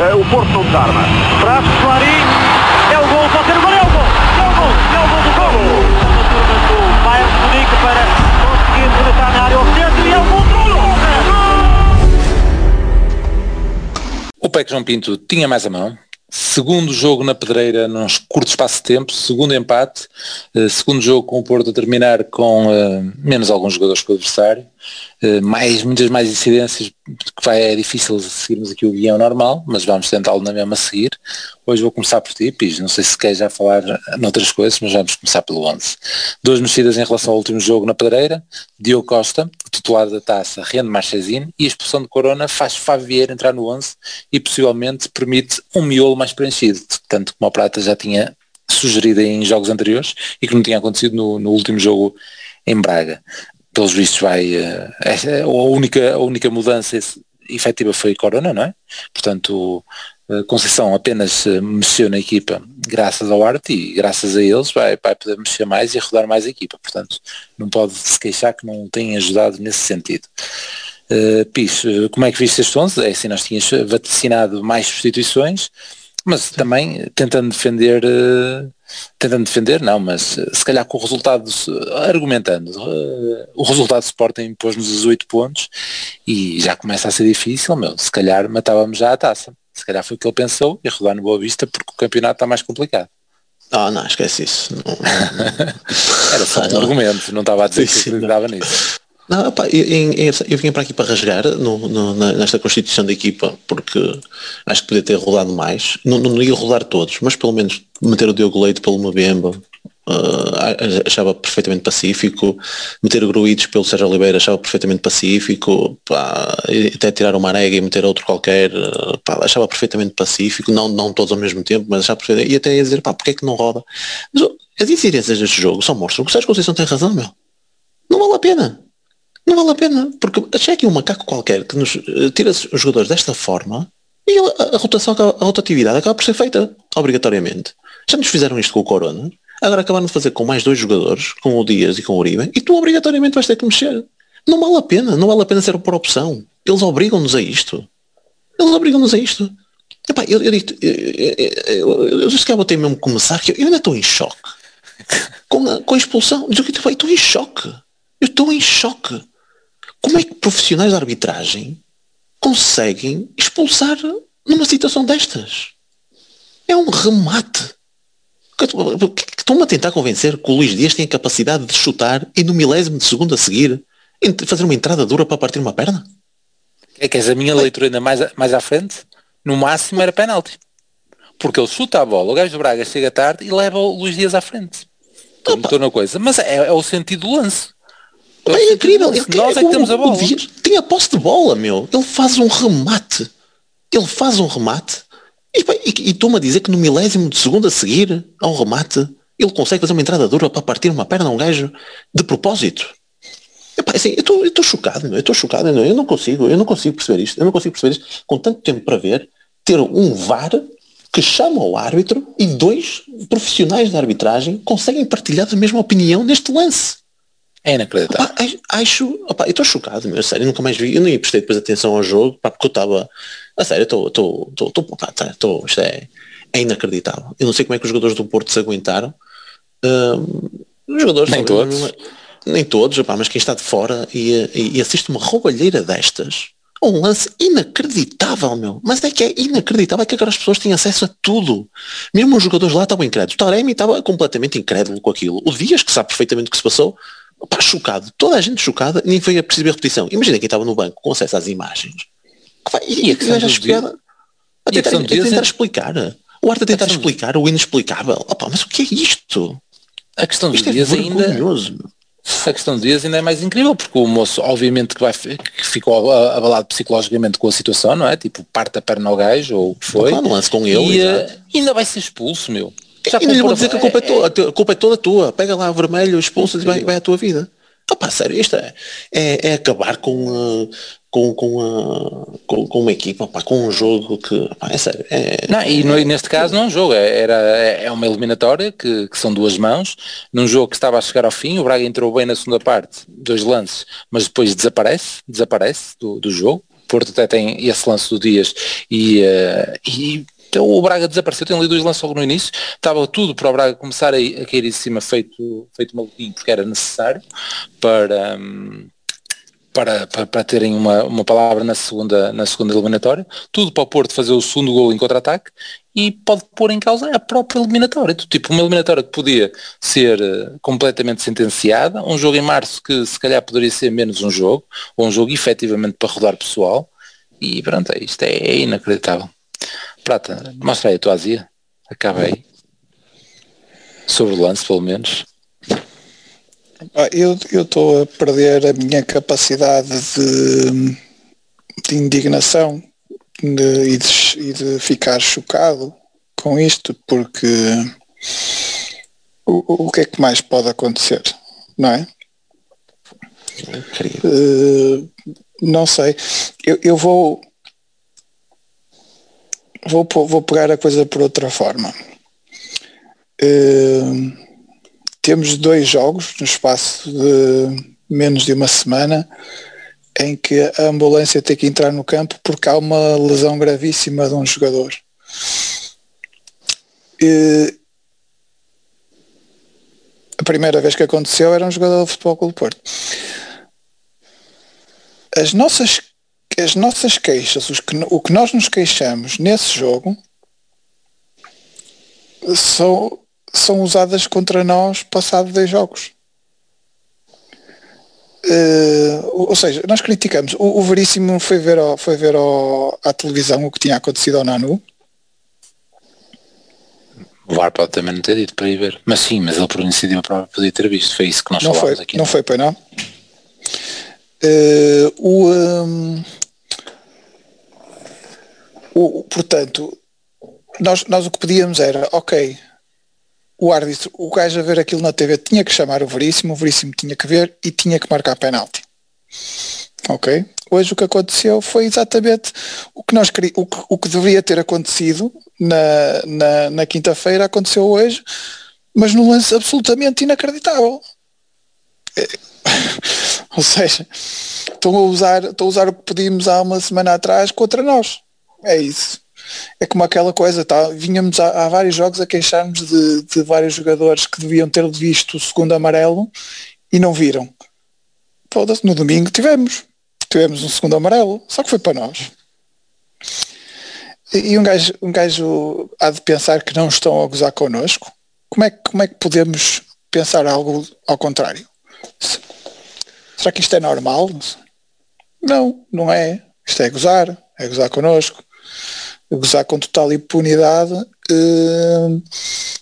uh, o Porto não desarma. Traz Clarim, é o gol, pode ser o gol, é o gol, é o gol, é o gol do gol. A turma do Bayern Munique para conseguir rematar na área ao centro e é o gol O PEC João Pinto tinha mais a mão, segundo jogo na pedreira num curto espaço de tempo, segundo empate, uh, segundo jogo com o Porto a terminar com uh, menos alguns jogadores que o adversário, mais, muitas mais incidências, que vai, é difícil seguirmos aqui o guião normal, mas vamos tentá-lo na mesma seguir. Hoje vou começar por ti, Pis, não sei se quer já falar noutras coisas, mas vamos começar pelo 11. Duas mexidas em relação ao último jogo na pedreira, Diogo Costa, titular da taça, rende Marchesino, e a expulsão de Corona faz Favier entrar no 11 e possivelmente permite um miolo mais preenchido, tanto como a Prata já tinha sugerido em jogos anteriores e que não tinha acontecido no, no último jogo em Braga. Pelos vistos vai, uh, a, única, a única mudança efetiva foi Corona, não é? Portanto, Conceição apenas mexeu na equipa graças ao arte e graças a eles vai, vai poder mexer mais e rodar mais a equipa. Portanto, não pode se queixar que não tenha ajudado nesse sentido. Uh, Pis, como é que viste este 11? É assim, nós tínhamos vaticinado mais substituições, mas também tentando defender, uh, tentando defender não, mas uh, se calhar com o resultado, argumentando, o resultado de Sporting pôs-nos os 8 pontos e já começa a ser difícil, meu, se calhar matávamos já a taça. Se calhar foi o que ele pensou e rodar no Boa Vista porque o campeonato está mais complicado. Ah, não, esquece isso. Não, Era só um argumento, não estava a dizer sim, que acreditava nisso. Não, opa, eu, eu, eu vim para aqui para rasgar no, no, nesta constituição da equipa porque acho que podia ter rodado mais. Não, não ia rodar todos, mas pelo menos meter o Diogo Leite pelo Mabemba, uh, achava perfeitamente pacífico, meter o Gruites pelo Sérgio Oliveira achava perfeitamente pacífico, pá, até tirar o Marega e meter outro qualquer, pá, achava perfeitamente pacífico, não, não todos ao mesmo tempo, mas achava perfeitamente, e até ia dizer, pá, porque é que não roda? Mas as incidências deste jogo só mostram que o Sérgio Conceição tem razão, meu. Não vale a pena. Não vale a pena, porque achei aqui um macaco qualquer que nos uh, tira os jogadores desta forma e a, a rotação, a rotatividade acaba por ser feita, obrigatoriamente. Já nos fizeram isto com o Corona, Agora acabaram de fazer com mais dois jogadores, com o Dias e com o Uribe, e tu obrigatoriamente vais ter que mexer. Não vale a pena, não vale a pena ser por opção. Eles obrigam-nos a isto. Eles obrigam-nos a isto. Epá, eu, eu, eu, eu, eu, que eu ter mesmo que começar, que eu ainda estou em choque. Com a, com a expulsão. Eu estou em choque. Eu estou em choque. Como é que profissionais de arbitragem conseguem expulsar numa situação destas? É um remate. Estão-me a tentar convencer que o Luís Dias tem a capacidade de chutar e no milésimo de segundo a seguir fazer uma entrada dura para partir uma perna? É que a minha leitura ainda mais, mais à frente, no máximo era penalti. Porque ele chuta a bola, o gajo do Braga chega tarde e leva o Luís Dias à frente. Estou na coisa. Mas é, é, o sentido do lance. É, é incrível. Ele, Nós é que temos a bola. Tem a posse de bola, meu. Ele faz um remate. Ele faz um remate e, e, e a dizer que no milésimo de segundo a seguir ao remate ele consegue fazer uma entrada dura para partir uma perna a um gajo de propósito. Epá, assim, eu estou chocado, eu estou chocado, eu não, eu não consigo, eu não consigo perceber isto, eu não consigo perceber isto com tanto tempo para ver, ter um VAR que chama o árbitro e dois profissionais da arbitragem conseguem partilhar a mesma opinião neste lance. É inacreditável. Opa, acho, opa, eu estou chocado, meu, sério, nunca mais vi, eu nem prestei depois atenção ao jogo, pá, porque eu estava, a sério, eu estou, estou, isto é, é inacreditável. Eu não sei como é que os jogadores do Porto se aguentaram. os jogadores nem todos. nem todos, opa, mas quem está de fora e, e, e assiste uma roubalheira destas, um lance inacreditável, meu. Mas é que é inacreditável é que agora as pessoas têm acesso a tudo. Mesmo os jogadores lá estavam incrédulos. O Taremi estava completamente incrédulo com aquilo. O Dias, que sabe perfeitamente o que se passou, Opa, chocado, toda a gente chocada, nem foi a perceber a repetição. Imagina quem estava no banco com acesso às imagens. E, e a questão a, a tentar, a tentar é... explicar. O arte a tentar explicar o inexplicável. Opa, mas o que é isto? A questão dos é dias ainda. A questão dos dias ainda é mais incrível, porque o moço, obviamente, que, vai, que ficou abalado psicologicamente com a situação, não é? Tipo, parte a perna ao gajo, ou o que foi. Lance com ele. E, uh, ainda vai ser expulso, meu. Já e lhe vou dizer que a culpa é, toda, a culpa é toda tua. Pega lá vermelho, expulsa e vai, vai à tua vida. Opa, sério, isto é, é, é acabar com, uh, com, com, uh, com, com, uma equipa, opa, com um jogo que, opa, é sério. É, não, e no, neste caso não é um jogo, é, era, é, é uma eliminatória que, que, são duas mãos, num jogo que estava a chegar ao fim, o Braga entrou bem na segunda parte, dois lances, mas depois desaparece, desaparece do, do jogo, Porto até tem esse lance do Dias e, uh, e então o Braga desapareceu, tem ali dois lances logo no início, estava tudo para o Braga começar a, a cair em cima feito, feito maluquinho, porque era necessário para, um, para, para, para, terem uma, uma palavra na segunda, na segunda eliminatória, tudo para o Porto fazer o segundo gol em contra-ataque e pode pôr em causa a própria eliminatória. Tipo, uma eliminatória que podia ser uh, completamente sentenciada, um jogo em março que se calhar poderia ser menos um jogo, ou um jogo efetivamente para rodar pessoal, e pronto, é isto é, é inacreditável. Prata, mostra aí a tua azia. Acaba aí. Sobre o lance, pelo menos. Ah, eu estou a perder a minha capacidade de, de indignação de, e, de, e, de, ficar chocado com isto, porque o, o que é que mais pode acontecer, não é? Uh, não sei. Eu, eu vou vou, vou pegar a coisa por outra forma. Uh, temos dois jogos no espaço de menos de uma semana em que a ambulância tem que entrar no campo porque há uma lesão gravíssima de um jogador. A primeira vez que aconteceu era um jogador de futebol Clube Porto. As nossas as nossas queixas, os que, o que nós nos queixamos nesse jogo são, são usadas contra nós passado dois jogos. Uh, ou seja, nós criticamos. O, o Veríssimo foi ver, ao, foi ver ao, à televisão o que tinha acontecido ao Nanu. O VAR pode também não ter dito para ir ver. Mas sim, mas ele por iniciativa própria podia ter visto. Foi isso que nós não falámos foi, aqui. Não, não foi, pois não? Uh, o, um, o, portanto, nós, nós o que pedíamos era, ok, o árbitro, o gajo a ver aquilo na TV tinha que chamar o Veríssimo, o Veríssimo tinha que ver e tinha que marcar penalti. Ok? Hoje o que aconteceu foi exatamente o que, nós, o que, o que deveria ter acontecido na, na, na quinta-feira aconteceu hoje, mas num lance absolutamente inacreditável. É, ou seja, estão a usar, estão a usar o que pedimos há uma semana atrás contra nós. É isso. É como aquela coisa, tá? Vinhamos há, há vários jogos a queixarmos de, de, vários jogadores que deviam ter visto o segundo amarelo e não viram. Foda-se, no domingo tivemos. Tivemos um segundo amarelo, só que foi para nós. E um gajo, um gajo há de pensar que não estão a gozar connosco. Como é, como é que podemos pensar algo ao contrário? Será que isto é normal? Não, não é. Isto é gozar, é gozar connosco gozar com total impunidade, uh,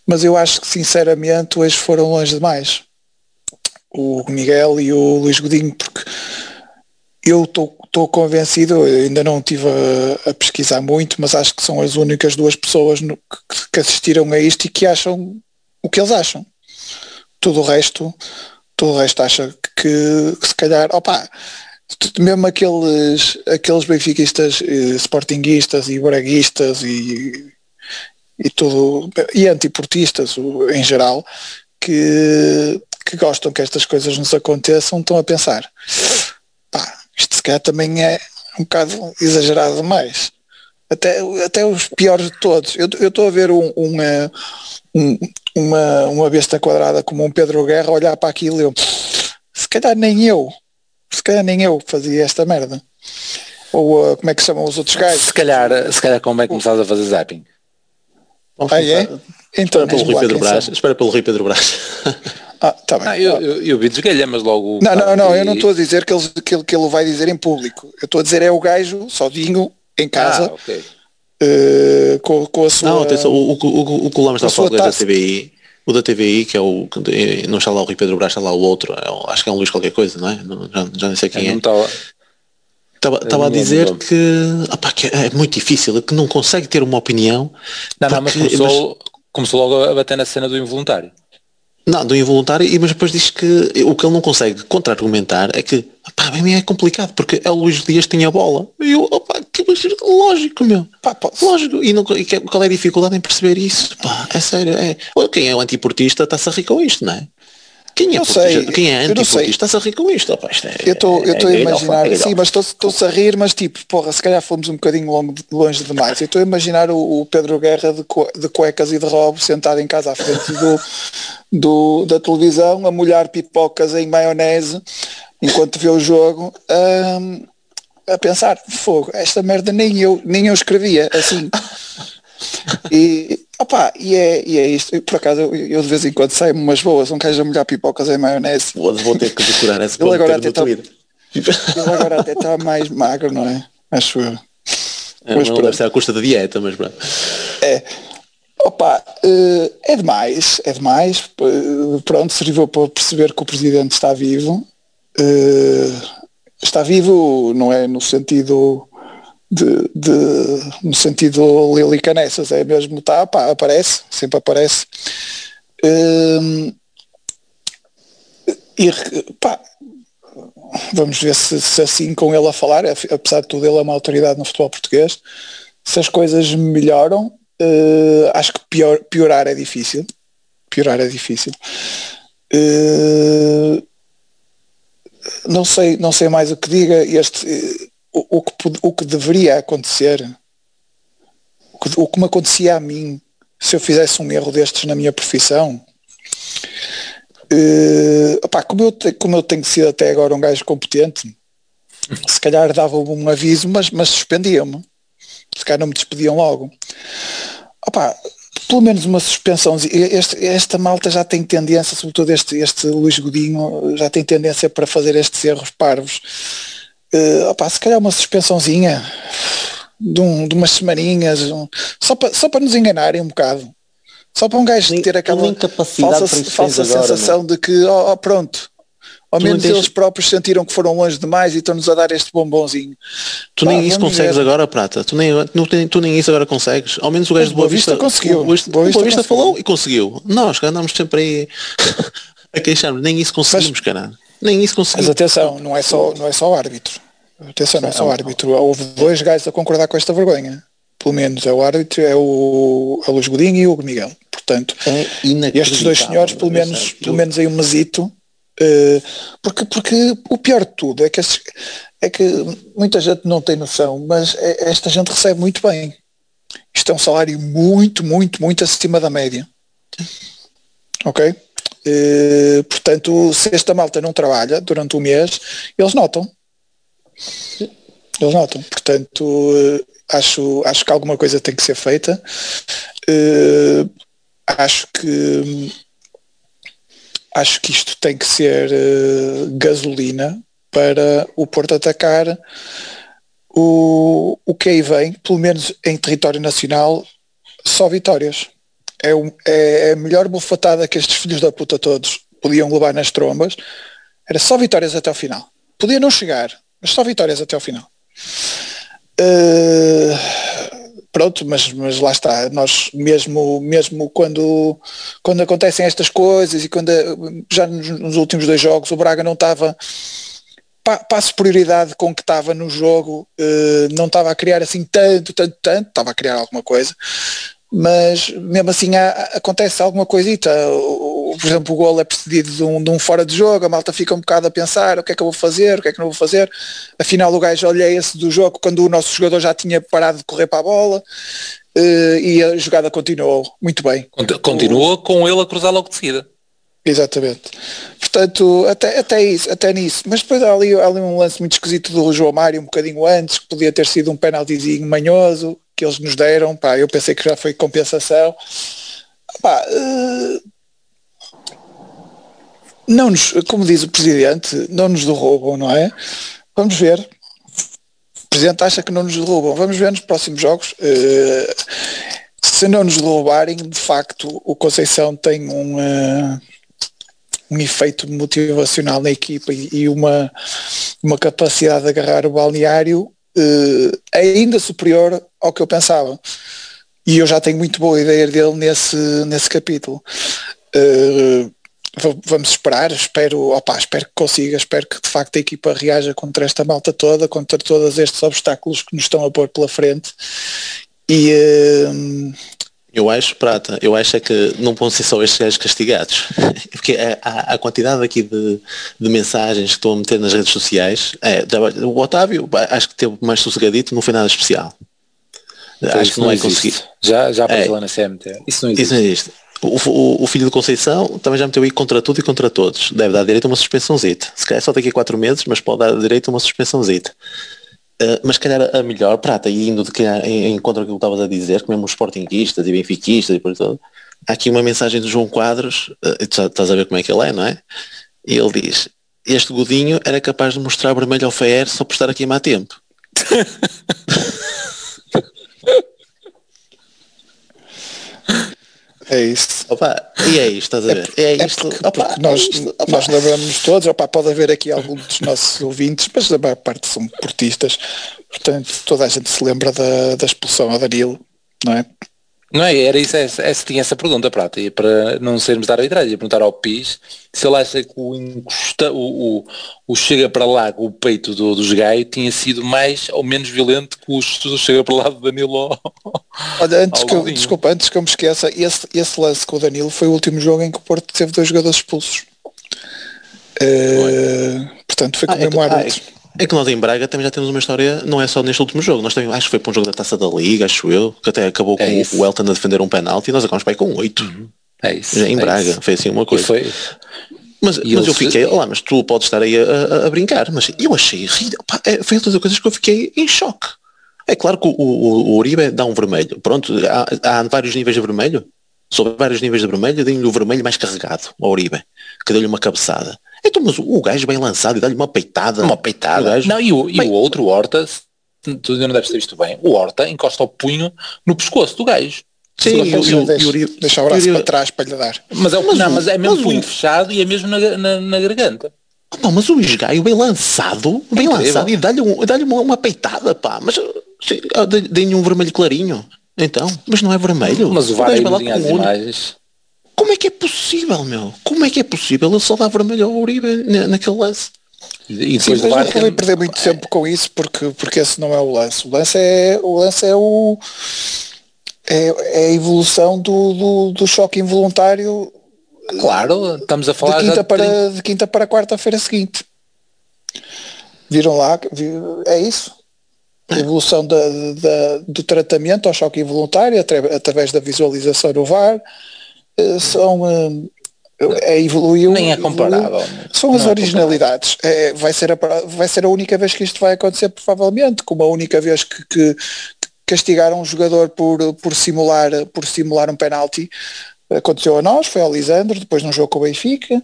mas eu acho que sinceramente hoje foram longe demais. O Miguel e o Luís Godinho, porque eu estou convencido, ainda não estive a, a, pesquisar muito, mas acho que são as únicas duas pessoas no, que, que, assistiram a isto e que acham o que eles acham. Todo o resto, todo o resto acha que, que se calhar, opa, mesmo aqueles, aqueles benfiquistas, eh, sportinguistas e braguistas e, e tudo, e antiportistas em geral, que, que gostam que estas coisas nos aconteçam, estão a pensar, pá, isto se calhar também é um bocado exagerado demais. Até, até os piores de todos. Eu estou a ver um, uma, um, uma, uma besta quadrada como um Pedro Guerra olhar para aquilo e eu, se calhar nem eu, se calhar nem eu fazia esta merda. Ou uh, como é que chamam os outros gajos? Se calhar, se calhar como é que começaste a fazer zapping? ah, é? Então, espera pelo Rui Pedro Brás. Espera pelo Rui Pedro Brás. Ah, tá bem. Ah, eu, eu, eu vi desgalhar, mas logo. Não, não, não, eu não estou a dizer que ele, que, ele, que ele vai dizer em público. Eu estou a dizer é o gajo sozinho em casa. Ah, okay. uh, com, com a sua. Não, atenção, o, o, o, o que o Lamas está a falar da TVI o da TVI, que é o. Não está lá o Rui Pedro Brás, está lá o outro. É, acho que é um Luís qualquer coisa, não é? Já, já nem sei quem é. Estava, estava a dizer que, opa, que, é muito difícil, que não consegue ter uma opinião. Não, porque, não, mas começou, mas começou logo a bater na cena do involuntário. Não, do involuntário, mas depois diz que o que ele não consegue contra-argumentar é que, pá, mim é complicado, porque é o Luís Dias tinha a bola. E eu, opá, que lógico, meu. Pá, pá, lógico. E, não, e qual é a dificuldade em perceber isso? Pá, é sério, é. Quem é o antiportista está-se a rir com isto, não é? Quem é sei, Quem é antiportista? Estás a rir com isto, isto é, Eu estou é- a imaginar, é sim, mas estou- estou-se a rir, mas tipo, porra, se calhar fomos um bocadinho longe, longe demais. Eu estou a imaginar o, o Pedro Guerra de, cue- de cuecas e de robo sentado em casa à frente do, do- da televisão a molhar pipocas em maionese enquanto vê o jogo hum, a pensar, fogo, esta merda nem eu, nem eu escrevia assim. E, opa, e, é, e é isto. Por acaso eu, eu de vez em quando saio umas boas, um gajo a molhar pipocas em maionese. Vou, vou ter que decorar esse Ele ponto agora até tá-. Ele agora até está mais magro, não é? Acho eu. É, Mas não pronto. deve ser à custa da dieta, mas pronto. É. Opa, eh, é demais, é demais. P- Pronto, serviu para perceber que o presidente está vivo. Eh, Está vivo, não é no sentido de, de- no sentido Lili Canessas, é mesmo, tá, pá, aparece, sempre aparece. Eh, e pá, vamos ver se, se assim com ele a falar, apesar de tudo ele é uma autoridade no futebol português, se as coisas melhoram, eh, acho que pior, piorar é difícil. Piorar é difícil. Eh, não sei, não sei mais o que diga. Este, o, o que, o que deveria acontecer, o que, o que me acontecia a mim se eu fizesse um erro destes na minha profissão, eh, opá, como, eu, te- como eu tenho sido até agora um gajo competente, se calhar dava-me um aviso, mas, mas suspendiam-me. Se calhar não me despediam logo. Opá, pelo menos uma suspensão. Este, esta malta já tem tendência, sobretudo este, este Luís Godinho, já tem tendência para fazer estes erros parvos. Eh, opá, se calhar uma suspensãozinha de, um- de umas semaninhas, um- só, para, só para nos enganarem um bocado. Só para um gajo ter aquela falsa, falsa agora, sensação de que, ó ó, pronto, ao Tu menos tens- eles próprios sentiram que foram longe demais e estão-nos a dar este bombonzinho. Tu Pá, nem isso consegues ver. agora, Prata. Tu nem, tem- tu nem isso agora consegues. Ao menos o gajo Mas de Boa Boa Vista Vista conseguiu. O Boa Vista, Boa Vista Boa Vista falou e conseguiu. Nós que andamos sempre aí a queixarmos. Nem isso conseguimos, caralho. Nem isso Mas conseguimos. atenção, não é só, não é só o árbitro. Atenção, não é só o árbitro. Houve dois gajos a concordar com esta vergonha. Pelo menos é o árbitro, é o, é o Luís Godinho e o Miguel. Portanto, É estes dois senhores, pelo menos, pelo menos aí um mesito, eh, porque, porque o pior de tudo é que, estes- é que muita gente não tem noção, mas é- esta gente recebe muito bem. Isto é um salário muito, muito, muito acima da média. Ok? Eh, portanto, se esta malta não trabalha durante o mês, eles notam. Eles notam. Portanto, eh, acho, acho que alguma coisa tem que ser feita. Eh, acho que acho que isto tem que ser gasolina para o Porto atacar o, o que aí vem, pelo menos em território nacional, só vitórias. É, um- é a melhor bufatada que estes filhos da puta todos podiam levar nas trombas. Era só vitórias até ao final. Podia não chegar, mas só vitórias até ao final. Eh, pronto, mas, mas lá está, nós mesmo, mesmo quando, quando acontecem estas coisas e quando já nos, nos últimos dois jogos o Braga não estava para a superioridade com que estava no jogo, eh, não estava a criar assim tanto, tanto, tanto, estava a criar alguma coisa, mas mesmo assim há- acontece alguma coisita. O- o- Por exemplo, o gol é precedido de um, de um fora de jogo, a malta fica um bocado a pensar o que é que eu vou fazer, o que é que não vou fazer. Afinal o gajo olhei-se do jogo quando o nosso jogador já tinha parado de correr para a bola eh, e a jogada continuou muito bem. Cont- Continua com ele a cruzar logo de seguida. Exatamente. Portanto, até, até isso, até nisso. Mas depois há ali, há ali um lance muito esquisito do João Mário um bocadinho antes, que podia ter sido um penaltizinho manhoso que eles nos deram. Pá, eu pensei que já foi compensação. Pá, eh, não nos, como diz o Presidente, não nos derrubam, não é? Vamos ver. O Presidente acha que não nos derrubam. Vamos ver nos próximos jogos. Eh, se não nos derrubarem, de facto, o Conceição tem um, eh, um efeito motivacional na equipa e, uma, uma capacidade de agarrar o balneário eh, ainda superior ao que eu pensava. E eu já tenho muito boa ideia dele nesse, nesse capítulo. Va- vamos esperar, espero, opa, espero que consiga, espero que de facto a equipa reaja contra esta malta toda, contra todos estes obstáculos que nos estão a pôr pela frente e, eh, Eu acho, Prata, eu acho é que não vão ser só estes gajos castigados. Porque a, a, quantidade aqui de, de, mensagens que estão a meter nas redes sociais, é, o Otávio acho que teve mais sossegadito, não foi nada especial. Acho que não, não é conseguido. Já, já apareceu é, lá na CMT. Isso não existe. Isso não existe. O, o, o, filho de Conceição também já meteu aí contra tudo e contra todos. Deve dar direito a uma suspensãozita. Se calhar só daqui a quatro meses, mas pode dar direito a uma suspensãozita. Uh, mas calhar a melhor prata, e indo de que em, em contra o que estavas a dizer, que mesmo os sportinguistas e benfiquistas e por tudo, há aqui uma mensagem do João Quadros, uh, tu estás a ver como é que ele é, não é? E ele diz, este godinho era capaz de mostrar vermelho ao Fer só por estar aqui há tempo. É isso. Opa, e é isto, estás a ver? É, é isto. É porque, opa, nós, isto, nós lembramos todos, opa, pode haver aqui alguns dos nossos ouvintes, mas a maior parte são portistas, portanto toda a gente se lembra da, da expulsão a Danilo, não é? Não é? Era isso, essa, essa, tinha essa pergunta, Prata, e para não sermos da arbitragem, ia perguntar ao PIS se ele acha que o, encosta, o, o, o chega para lá com o peito do, dos Gai tinha sido mais ou menos violento que o, chega para lá do Danilo Olha, antes que eu, desculpa, antes que eu me esqueça, esse, esse lance com o Danilo foi o último jogo em que o Porto teve dois jogadores expulsos. Uh, portanto, foi ah, o mesmo é árbitro. Ah, é é que nós em Braga também já temos uma história, não é só neste último jogo, nós também, acho que foi para um jogo da Taça da Liga, acho eu, que até acabou é com isso. o Elton a defender um penalti e nós acabamos para com oito. Uhum. É isso. Em é Braga, isso. foi assim uma coisa. Foi... Mas, mas eu fiquei, lá, mas tu podes estar aí a, a, a brincar, mas eu achei, pá, é, foi outra das coisas que eu fiquei em choque. É claro que o, o, o Uribe dá um vermelho, pronto, há, há vários níveis de vermelho, sobre vários níveis de vermelho, dei-lhe o vermelho mais carregado ao Uribe, que deu-lhe uma cabeçada. Então, mas o gajo bem lançado e dá-lhe uma peitada. Uma peitada. Não, e o, e o outro, o Horta, tu ainda não deves ter visto bem, o Horta encosta o punho no pescoço do gajo. Sim, deixa, deixa o braço para trás para lhe dar. Mas é, mas, não, mas é mesmo mas punho o... fechado e é mesmo na, na, na garganta. Não, mas o esgaio bem lançado, bem Incrível. lançado, e dá-lhe um, dá uma, uma peitada, pá. Mas dê-lhe um vermelho clarinho. Então, mas não é vermelho. Mas o VAR aí as imagens. Como é que é possível, meu? Como é que é possível ele só dar vermelho ao Uribe naquele lance? E, e depois Sim, não podem perder muito tempo com isso porque, porque esse não é o lance. O lance é o, lance é, o é, é a evolução do, do, do, choque involuntário. Claro, estamos a falar de quinta, para, de quinta para quarta-feira seguinte. Viram lá? É isso. A evolução da, da, do tratamento ao choque involuntário através da visualização no VAR, eh, são é, evoluiu. Nem é comparável. Evoluiu. São as é originalidades. É, vai, ser a, vai ser a única vez que isto vai acontecer, provavelmente, como a única vez que, que castigaram um jogador por, por, simular, por simular um penalti. Aconteceu a nós, foi ao Lisandro, depois num jogo com o Benfica.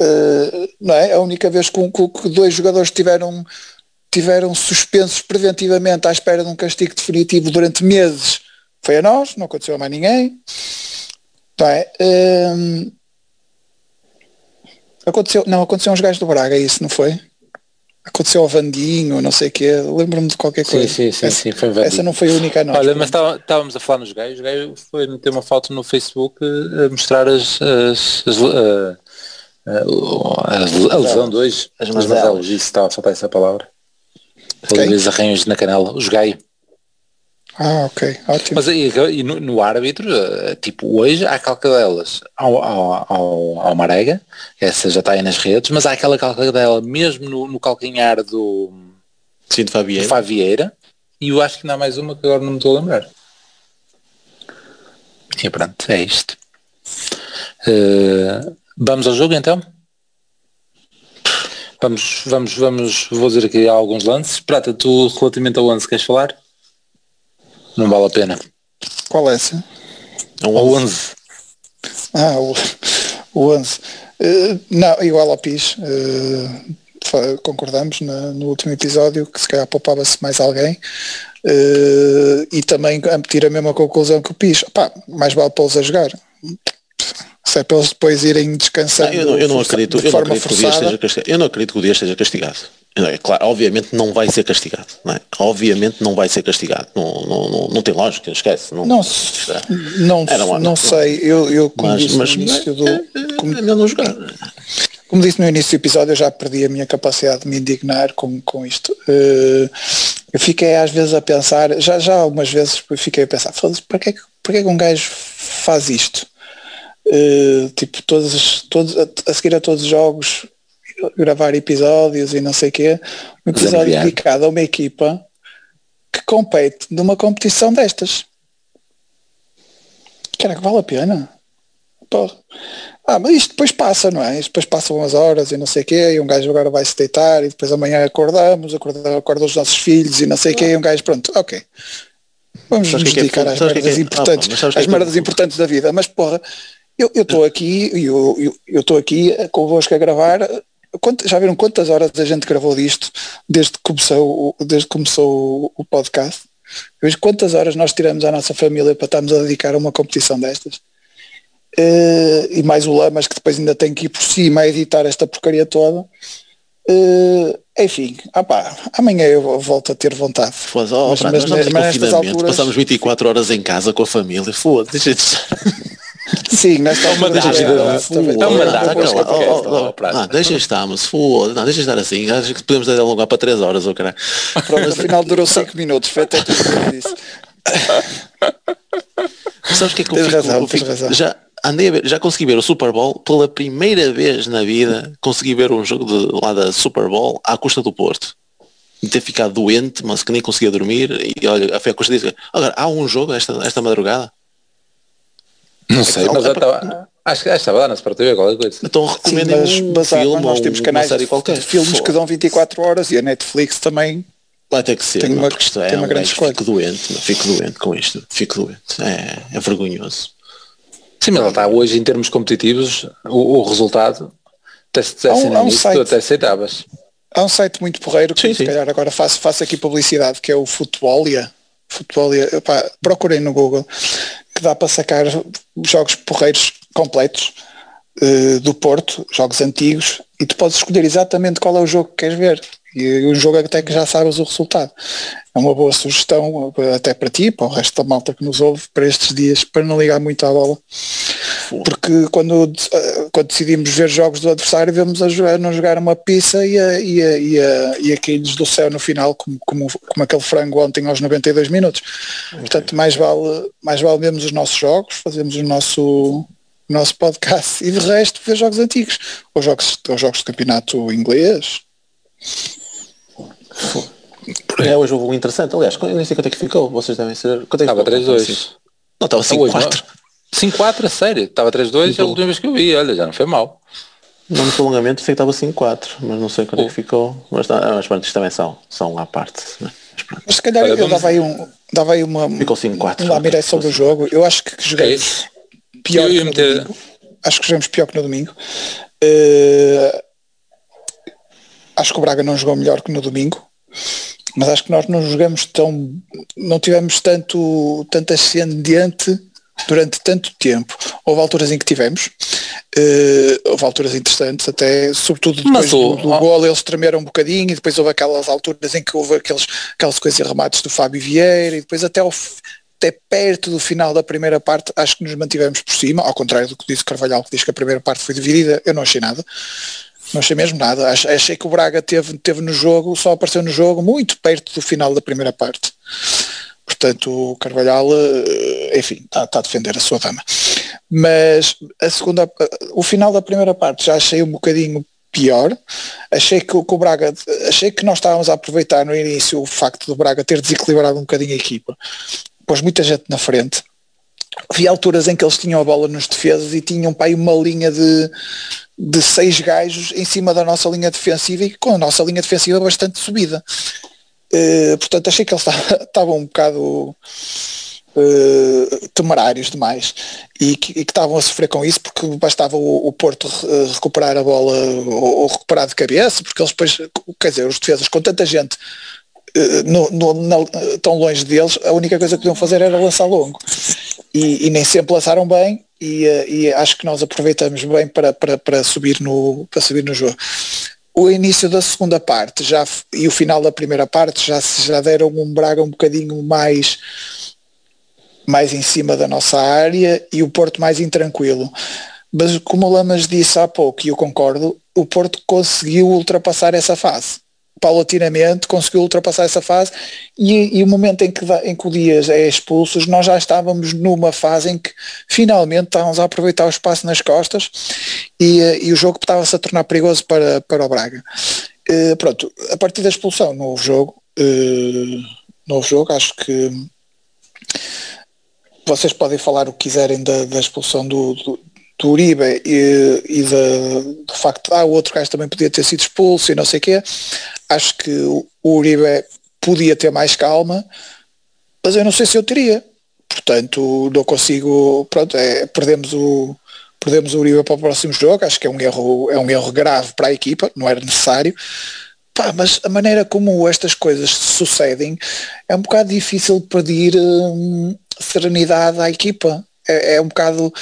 Uh, não é? A única vez que, que dois jogadores tiveram, tiveram suspensos preventivamente à espera de um castigo definitivo durante meses foi a nós, não aconteceu a mais ninguém. É? Hum, aconteceu, não, aconteceu uns gajos do Braga, isso não foi? Aconteceu ao Vandinho, não sei o quê, lembro-me de qualquer coisa. Sim, sim, sim, essa, sim foi Vandinho. Essa não foi a única nossa. Olha, mas estávamos a falar nos gajos, o gajo foi meter uma foto no Facebook a mostrar as, as, as uh, uh, a, lesão de hoje, as mazelas, isso estava a faltar essa palavra. Okay. Os arranhos na canela, os gajos. Ah, ok, ótimo. Mas e, e no, no, árbitro, eh, tipo, hoje há calcadelas ao, ao, ao, ao Marega, essa já está aí nas redes, mas há aquela calcadela mesmo no, no calcanhar do, Sim, de Favieira. Favieira, e eu acho que não há mais uma que agora não me estou a lembrar. E pronto, é isto. Uh, vamos ao jogo então? Vamos, vamos, vamos, vou dizer aqui alguns lances. Prata, tu relativamente ao lance queres falar? Não vale a pena. Qual é essa? É o 11. Ah, o, o 11. Uh, eh, não, igual ao PIS. Uh, concordamos na, no último episódio que se calhar poupava-se mais alguém. Uh, e também a meter a mesma conclusão que o PIS. Pá, mais vale para los a jogar. Se é para eles depois irem descansando. Não, eu, não, eu não acredito, não. Eu não acredito que o dia esteja castigado. É claro, obviamente não vai ser castigado, não é? Obviamente não vai ser castigado. Não, não, não, não tem lógica, esquece. Não, não, não, não, não sei. Eu, eu como mas, disse mas, no início do. É, como, é não jogar. Como disse no início do episódio, eu já perdi a minha capacidade de me indignar com, com isto. Uh, eu fiquei às vezes a pensar, já, já algumas vezes fiquei a pensar, para que, é que, porque é que um gajo faz isto? Uh, tipo, todos, todos, a, a, seguir a todos os jogos, gravar episódios e não sei o quê, um episódio dedicado a uma equipa que compete numa competição destas. Cara, que vale a pena. Porra. Ah, mas isto depois passa, não é? Isto depois passam umas horas e não sei o quê, e um gajo agora vai se deitar e depois amanhã acordamos, acordamos, acordam os nossos filhos e não sei o quê, e um gajo, pronto, ok. Vamos nos é dedicar às merdas importantes, às merdas importantes da vida. Mas porra, eu estou aqui, eu estou aqui convosco a gravar. Já viram quantas horas a gente gravou disto desde que começou, desde que começou o podcast? Vejo quantas horas nós tiramos à nossa família para estarmos a dedicar a uma competição destas. Uh, e mais o Lamas que depois ainda tem que ir por cima a editar esta porcaria toda. Uh, enfim, ah pá, amanhã eu volto a ter vontade. Foda, oh, mas, mas, mas, mas alturas... Passamos 24 horas em casa com a família, foda-se. Sim, nesta altura. Uma é uma data. Deixa estar, mas foda não, deixa estar assim. Acho que podemos dar alongar para 3 horas, ou caralho. Pronto, afinal durou 5 minutos, foi até tudo isso. Sabes o que é que eu fico, razão, eu fico já andei ver, já consegui ver o Super Bowl pela primeira vez na vida, consegui ver um jogo de, lá da Super Bowl à custa do Porto. De ter ficado doente, mas que nem conseguia dormir e olha, a fé a custa disse, agora há um jogo esta, esta madrugada? Não é sei, mas é estava, acho que estava lá na Sport TV qualquer coisa. Então recomendo um mas, filme nós temos canais de filmes que dão 24 horas e a Netflix também Vai ter que ser. Tem uma, tem é uma um grande escolha. Fico doente, fico doente com isto. Fico doente. É, é vergonhoso. Sim, mas está hoje em termos competitivos, o, o resultado até se dissessem um, um site, até aceitavas. Há um site muito porreiro que sim, se sim. calhar agora faço, faço aqui publicidade, que é o Futebolia. Futebolia, procurem no Google, que dá para sacar jogos porreiros completos uh, do Porto, jogos antigos, e tu podes escolher exatamente qual é o jogo que queres ver. E o jogo até que já sabes o resultado. É uma boa sugestão até para ti, para o resto da malta que nos ouve, para estes dias, para não ligar muito à bola. Porque quando, eh, quando decidimos ver jogos do adversário, vemos a, não jogar uma pizza e a, e a, e a, e a cair-lhes do céu no final, como, como, como aquele frango ontem aos 92 minutos. Okay. Portanto, mais vale, mais vale vermos os nossos jogos, fazemos o nosso, nosso podcast e de resto ver jogos antigos ou jogos, ou jogos de campeonato inglês é hoje houve um interessante, aliás, eu nem sei quanto é que ficou, vocês devem ser. Quanto é que estava 3-2. Não, estava 5-4. 5-4, a sério, estava 3-2 a última vez que eu vi, olha, já não foi mal. Não no prolongamento sei que estava 5-4, mas não sei quanto é que ficou. Mas, mas pronto, isto também são, são à parte. Né? Mas, mas se calhar eu dava aí, um, dava aí uma. Ficou 5-4. Uma mirei sobre o jogo. Eu acho que jogamos é pior que no meter... domingo. Acho que jogamos pior que no domingo. Uh, acho que o Braga não jogou melhor que no domingo mas acho que nós não jogamos tão, não tivemos tanto, tanto ascendente durante tanto tempo. Houve alturas em que tivemos, uh, houve alturas interessantes, até sobretudo depois do, do gol eles tremeram um bocadinho e depois houve aquelas alturas em que houve aqueles, aquelas coisas e remates do Fábio Vieira e depois até, ao, até perto do final da primeira parte acho que nos mantivemos por cima, ao contrário do que disse Carvalhal que diz que a primeira parte foi dividida, eu não achei nada. Não achei mesmo nada. Achei que o Braga teve, teve no jogo, só apareceu no jogo muito perto do final da primeira parte. Portanto, o Carvalhal, eh, enfim, está tá a defender a sua dama. Mas a segunda, o final da primeira parte já achei um bocadinho pior. Achei que, que o Braga, achei que nós estávamos a aproveitar no início o facto do Braga ter desequilibrado um bocadinho a equipa. Pôs muita gente na frente. Vi alturas em que eles tinham a bola nos defesas e tinham aí uma linha de de seis gajos em cima da nossa linha defensiva e com a nossa linha defensiva bastante subida. Uh, portanto, achei que eles estavam um bocado uh, temerários demais e que, e que, estavam a sofrer com isso porque bastava o, o Porto recuperar a bola ou, ou, recuperar de cabeça, porque eles depois, quer dizer, os defesas com tanta gente no, no, na, tão longe deles, a única coisa que podiam fazer era lançar longo. E, e nem sempre lançaram bem e, eh, e acho que nós aproveitamos bem para, para, para, subir no, para subir no jogo. O início da segunda parte já, e o final da primeira parte já, já deram um Braga um bocadinho mais mais em cima da nossa área e o Porto mais intranquilo. Mas como o Lamas disse há pouco, e eu concordo, o Porto conseguiu ultrapassar essa fase. Paulatinamente conseguiu ultrapassar essa fase e, e o momento em que, em que o Dias é expulso, nós já estávamos numa fase em que finalmente estávamos a aproveitar o espaço nas costas e, e o jogo estava-se a tornar perigoso para, para o Braga. Uh, pronto, a partir da expulsão, novo jogo, uh, jogo, acho que vocês podem falar o que quiserem da, da expulsão do, do, do Uribe e, e do facto de ah, o outro gajo também podia ter sido expulso e não sei o quê. Acho que o, Uribe podia ter mais calma, mas eu não sei se eu teria. Portanto, não consigo. Pronto, é, perdemos o perdemos o Uribe para o próximo jogo. Acho que é um erro é um erro grave para a equipa. Não era necessário. Pá, mas a maneira como estas coisas sucedem é um bocado difícil pedir hum, serenidade à equipa. É, é, um bocado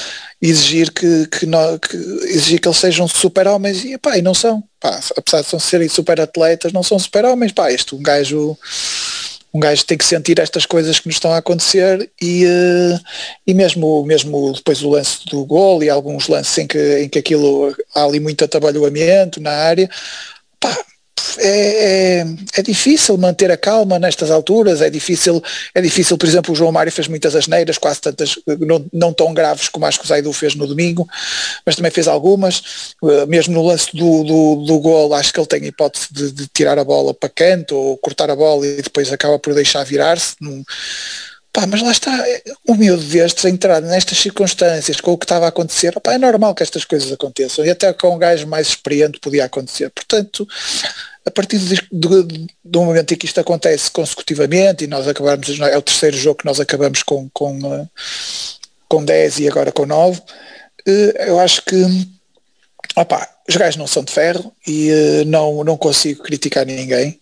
exigir que, que, não, que, exigir que eles sejam super homens e, e não são. Pá, apesar de serem super atletas, não são super homens. Pá, este um gajo um gajo tem que sentir estas coisas que nos estão a acontecer e, uh, e mesmo, mesmo depois o lance do gol e alguns lances em que, em que aquilo há ali muito atabalhoamento na área, pá, é, é, é, difícil manter a calma nestas alturas, é difícil, é difícil, por exemplo, o João Mário fez muitas asneiras, quase tantas, não, não tão graves como as que o Zaidu fez no domingo, mas também fez algumas, uh, mesmo no lance do, do, do gol, acho que ele tem a hipótese de, de, tirar a bola para canto ou cortar a bola e depois acaba por deixar virar-se. Pá, mas lá está, o miúdo destes entrar nestas circunstâncias com o que estava a acontecer, é normal que estas coisas aconteçam e até com um gajo mais experiente podia acontecer. Portanto, a partir de, de, do momento em que isto acontece consecutivamente e nós acabamos, é o terceiro jogo que nós acabamos com, com, eh, com 10 e agora com 9, eh, eu acho que opa, os gajos não são de ferro e eh, não, não consigo criticar ninguém.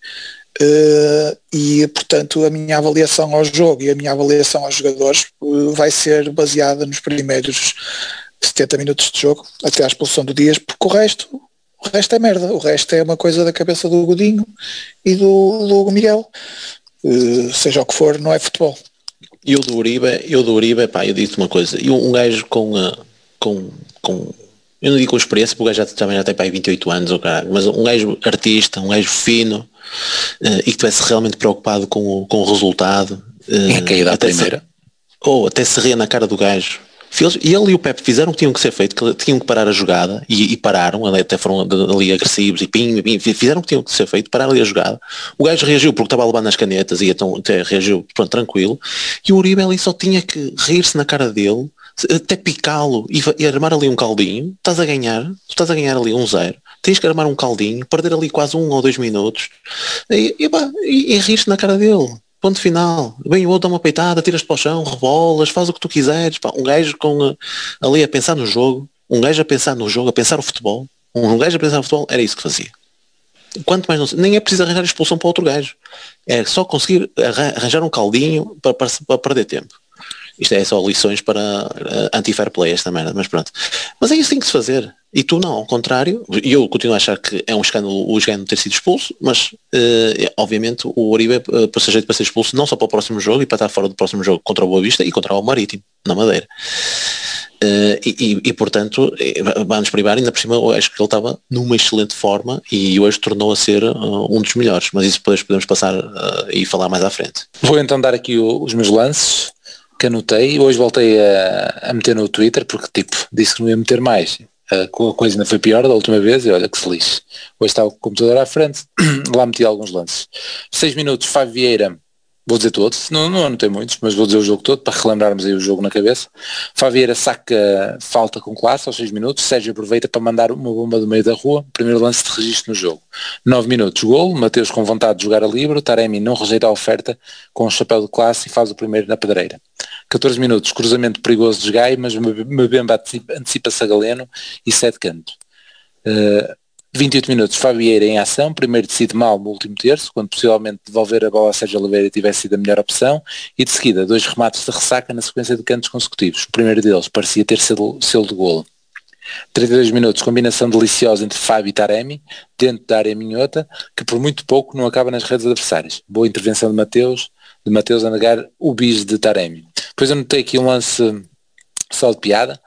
e portanto a minha avaliação ao jogo e a minha avaliação aos jogadores vai ser baseada nos primeiros 70 minutos de jogo até à expulsão do Dias, porque o resto o resto é merda, o resto é uma coisa da cabeça do Godinho e do, do Miguel. Uh, seja o que for, não é futebol. E o do Uribe, eu do Uribe, pá, eu disse uma coisa, e um, gajo com, uh, com, com eu não digo com experiência, porque o gajo já, também já tem pá, 28 anos, caralho, mas um gajo artista, um gajo fino, uh, e que estivesse realmente preocupado com o, com o resultado. Uh, é caída a primeira. Se, ou até se ria na cara do gajo. E ele e o Pepe fizeram o que tinham que ser feito, que tinham que parar a jogada e, e pararam, até foram ali agressivos e pim, pim, fizeram o que tinham que ser feito, pararam ali a jogada. O gajo reagiu porque estava a levar nas canetas e então até reagiu pronto, tranquilo. E o Uribe ali só tinha que rir-se na cara dele, até picá-lo e, e, armar ali um caldinho. Estás a ganhar, estás a ganhar ali um zero. Tens que armar um caldinho, perder ali quase um ou dois minutos e, e, e, e rir-se na cara dele. Ponto final. Bem, o outro dá uma peitada, tiras-te para o chão, rebolas, faz o que tu quiseres. Pá, um gajo com, uh, ali a pensar no jogo, um gajo a pensar no jogo, a pensar o futebol, um gajo a pensar no futebol, era isso que fazia. Quanto mais não nem é preciso arranjar expulsão para outro gajo. É só conseguir arranjar um caldinho para, para, para perder tempo. Isto é só lições para uh, anti-fair play esta merda, mas pronto. Mas é isso que tem que se fazer. E tu não, ao contrário, e eu continuo a achar que é um escândalo o Esgano ter sido expulso, mas uh, obviamente o Oribe uh, para ser jeito para ser expulso não só para o próximo jogo e para estar fora do próximo jogo contra o Boa Vista e contra o Marítimo, na Madeira. Uh, e, e, e, portanto vai-nos privar, ainda por cima eu acho que ele estava numa excelente forma e hoje tornou a ser uh, um dos melhores, mas isso depois podemos passar uh, e falar mais à frente. Vou então dar aqui o, os meus lances que anotei, hoje voltei a, a, meter no Twitter porque tipo, disse que não ia meter mais. A coisa ainda foi pior da última vez e olha que se lixe. Hoje estava com o computador à frente, lá meti alguns lances. Seis minutos, Fábio Vieira vou dizer todos, não, não anotei muitos, mas vou dizer o jogo todo para relembrarmos aí o jogo na cabeça. Favieira saca falta com classe aos 6 minutos, Sérgio aproveita para mandar uma bomba do meio da rua, primeiro lance de registro no jogo. 9 minutos, gol, Mateus com vontade de jogar a livre, Taremi não rejeita a oferta com o chapéu de classe e faz o primeiro na pedreira. 14 minutos, cruzamento perigoso de Gai, mas Mbemba antecipa-se a Galeno e 7 canto. Uh, 28 minutos, Fabieira em ação, primeiro decide mal no último terço, quando possivelmente devolver a bola a Sérgio Oliveira tivesse sido a melhor opção, e de seguida dois remates de ressaca na sequência de cantos consecutivos. O primeiro deles parecia ter selo, selo de golo. 32 minutos, combinação deliciosa entre Fábio e Taremi, dentro da área minhota, que por muito pouco não acaba nas redes adversárias. Boa intervenção de Mateus, de Mateus a negar o bis de Taremi. Depois eu notei aqui um lance só de piada,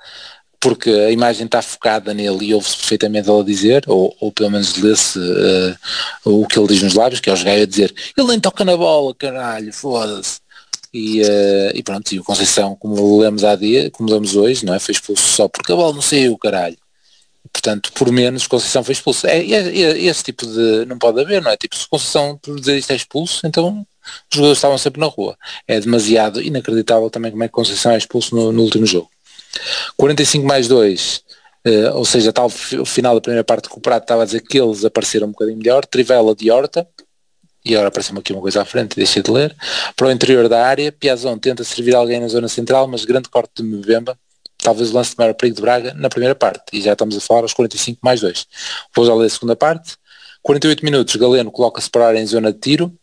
porque a imagem está focada nele e ouve-se perfeitamente ela dizer, ou, ou pelo menos lê-se uh, o que ele diz nos lábios, que é o jogador a dizer, ele nem toca na bola, caralho, foda-se. E, uh, e pronto, e o Conceição, como lemos há dia, como lemos hoje, não é? Foi expulso só porque a bola não saiu, caralho. Portanto, por menos, Conceição foi expulso. É, é, é, esse tipo de. não pode haver, não é? Tipo, se Conceição por dizer isto é expulso, então os jogadores estavam sempre na rua. É demasiado inacreditável também como é que Conceição é expulso no, no último jogo. 45 mais 2, uh, eh, ou seja, tal o final da primeira parte que o Prato estava a dizer que eles apareceram um bocadinho melhor, Trivela de Horta, e agora apareceu-me aqui uma coisa à frente, deixei de ler, para o interior da área, Piazon tenta servir alguém na zona central, mas grande corte de Mbemba, talvez o lance de maior perigo de Braga na primeira parte, e já estamos a falar aos 45 mais 2. Vou já ler a segunda parte, 48 minutos, Galeno coloca-se para a área em zona de tiro,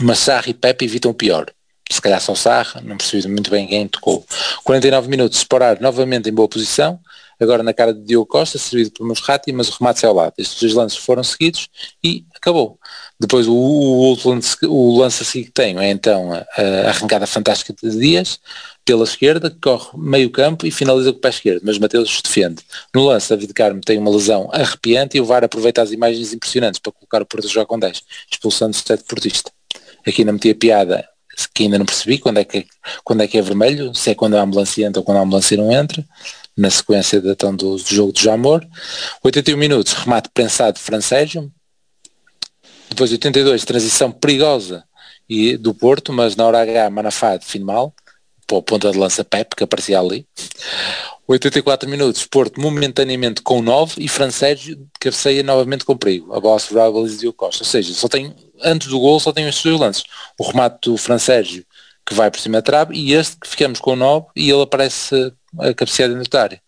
mas Sarri e Pepe evitam o pior se calhar só Sarra, não percebi muito bem quem tocou. 49 minutos, separar novamente em boa posição, agora na cara de Diogo Costa, servido por Musrati, mas o remate é ao lado. Estes dois lances foram seguidos e acabou. Depois o, o, lance, o lance a seguir que tenho é então a, a arrancada fantástica de Dias, pela esquerda, que corre meio campo e finaliza com o pé esquerdo, mas Mateus defende. No lance, David Carmo tem uma lesão arrepiante e o VAR aproveita as imagens impressionantes para colocar o Porto a jogar com 10, expulsando o sete portista. Aqui não metia piada que ainda não percebi quando é que, quando é, que é vermelho, se é quando a ambulância entra ou quando a ambulância não entra, na sequência da, então, do, do jogo do Jamor. 81 minutos, remate prensado Francésio. Depois 82, transição perigosa e, do Porto, mas na hora H Manafá define mal, para a ponta de lança Pep, que aparecia ali. 84 minutos, Porto momentaneamente com 9 e Francésio cabeceia novamente com perigo. A bola sobre a Costa. Ou seja, só tem antes do gol só tem estes dois lances. O remate do Francésio que vai por cima da trave e este que ficamos com o 9 e ele aparece a cabecear dentro da área.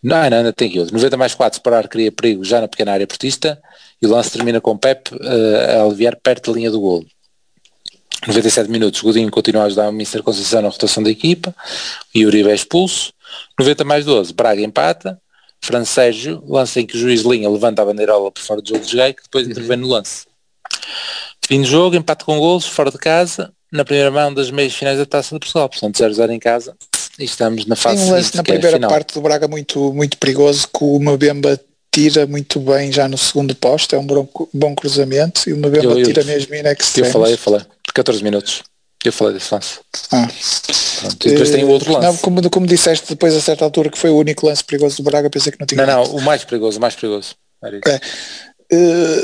Não, não, ainda tem outro. 90 mais 4 separar cria perigo já na pequena área portista e o lance termina com o Pep uh, a aliviar perto da linha do gol. 97 minutos, Godinho continua a ajudar o Mr. Conceição na rotação da equipa e o Uribe é expulso. 90 mais 12, Braga empata, Francésio lança em que o juiz linha levanta a bandeirola por fora do jogo de joguei que depois uhum. intervém no lance. Fim de jogo, empate com golos, fora de casa, na primeira mão das meias finais da Taça de Portugal, portanto 0-0 em casa e estamos na fase Tem um lance na é primeira é parte do Braga muito, muito perigoso que o Mabemba tira muito bem já no segundo posto, é um bom, bom cruzamento e o Mabemba eu, tira mesmo in extremis. Eu falei, eu falei, 14 minutos. Eu falei desse lance. Ah. Pronto, e depois uh, tem o outro lance. Não, como, como disseste depois a certa altura que foi o único lance perigoso do Braga, pensei que não tinha. Não, não, o mais perigoso, o mais perigoso. É. Uh,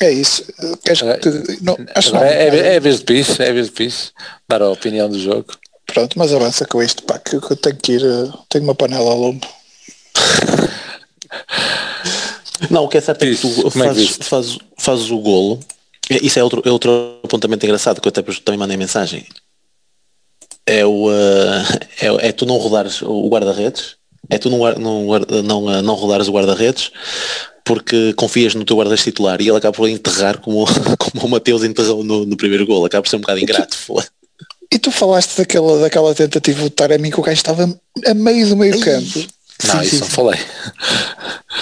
é isso. Queres que, não, acho não, é, é, é vez de piso, é vez de piso, dar a opinião do jogo. Pronto, mas avança com isto, pá, que, eu tenho que ir, eh, tenho uma panela ao lombo. Não, o que é certo é que tu é fazes, fazes, fazes o golo. Isso é outro, é outro apontamento engraçado que eu até também mandei mensagem. É, o, uh, é, é tu não rodares o guarda-redes, é tu não, não, não, não rodares o guarda-redes, porque confias no teu guarda-redes titular e ele acaba por enterrar como, como o Mateus enterrou no, no primeiro gol, acaba por ser um bocado ingrato. E tu falaste daquela, daquela tentativa de Taremi que o gajo estava a meio do meio campo não, sim, isso sim. não falei.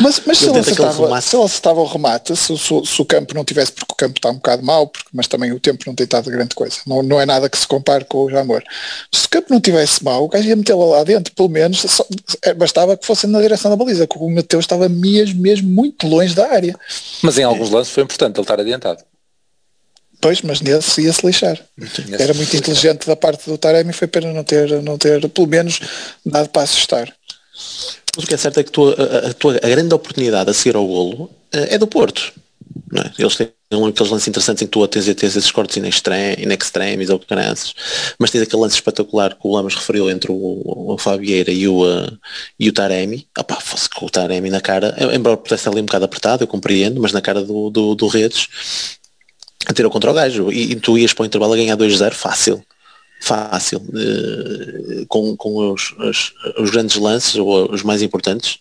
Mas, mas se, ele acertava, se ele acertava o remate, se, se, se, o campo não tivesse, porque o campo está um bocado mau, porque, mas também o tempo não tem estado grande coisa, não, não é nada que se compare com o Jamor. Se o campo não tivesse mau, o gajo ia metê-la lá dentro, pelo menos só, é, bastava que fosse na direção da baliza, porque o Mateus estava mesmo, mesmo muito longe da área. Mas em alguns lances foi importante ele estar adiantado. Pois, mas nesse ia-se lixar. Era muito inteligente da parte do Taremi, foi pena não ter, não ter pelo menos dado para assustar. Mas o que é certo é que tu, a, a, tua, a grande oportunidade a seguir ao golo eh, é do Porto. É? Eles têm aqueles lances interessantes em que tu tens, tens esses cortes in, extremis ou caranças, mas tens aquele lance espetacular que o Lamas referiu entre o, o Fabieira e o, uh, e o Taremi. Fosse com o Taremi na cara, embora pudesse ali um bocado apertado, eu compreendo, mas na cara do, do, do Redes, tirou contra o gajo e, e tu ias para o intervalo a ganhar 2-0 fácil fácil uh, com, com os, os, os, grandes lances ou os mais importantes.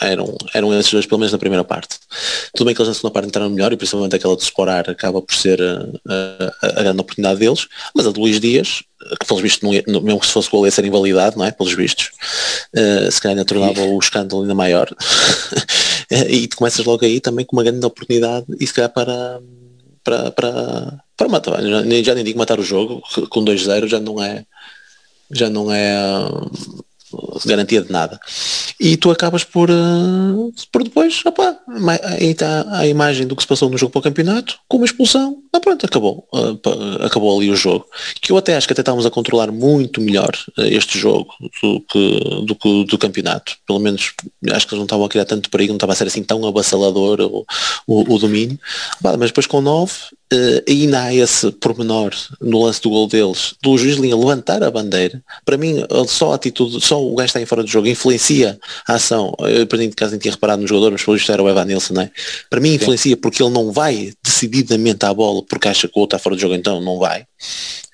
Eram, eram esses dois pelo menos na primeira parte. Tudo bem que eles na segunda parte entraram melhor e principalmente aquela de Sporar acaba por ser a, a, a, grande oportunidade deles mas a de Luís Dias que pelos vistos não ia, mesmo que se fosse gol ia ser invalidado não é? pelos vistos. Uh, se calhar ainda tornava o escândalo ainda maior. E tu começas logo aí também com uma grande oportunidade e se calhar para para, para, matar. Já, já nem digo matar o jogo, com 2-0 já não é já não é garantia de nada. E tu acabas por, uh, por depois, opa, aí está a imagem do que se passou no jogo para o campeonato, com uma expulsão, ah, pronto, acabou. Uh, acabou ali o jogo. Que eu até acho que até estávamos a controlar muito melhor uh, este jogo do que, do que do campeonato. Pelo menos acho que não estavam a criar tanto perigo, não estava a ser assim tão avassalador o, o, o domínio. mas depois com 9 Uh, ainda há esse pormenor no lance do gol deles, do juiz linha levantar a bandeira. Para mim, só a atitude, só o gajo está em fora do jogo influencia a ação. Eu perdi de casa nem tinha reparado no jogador, mas pelo visto era o Evan Nilsson, não é? Para mim influencia porque ele não vai decididamente à bola porque acha que o outro está fora do jogo, então não vai.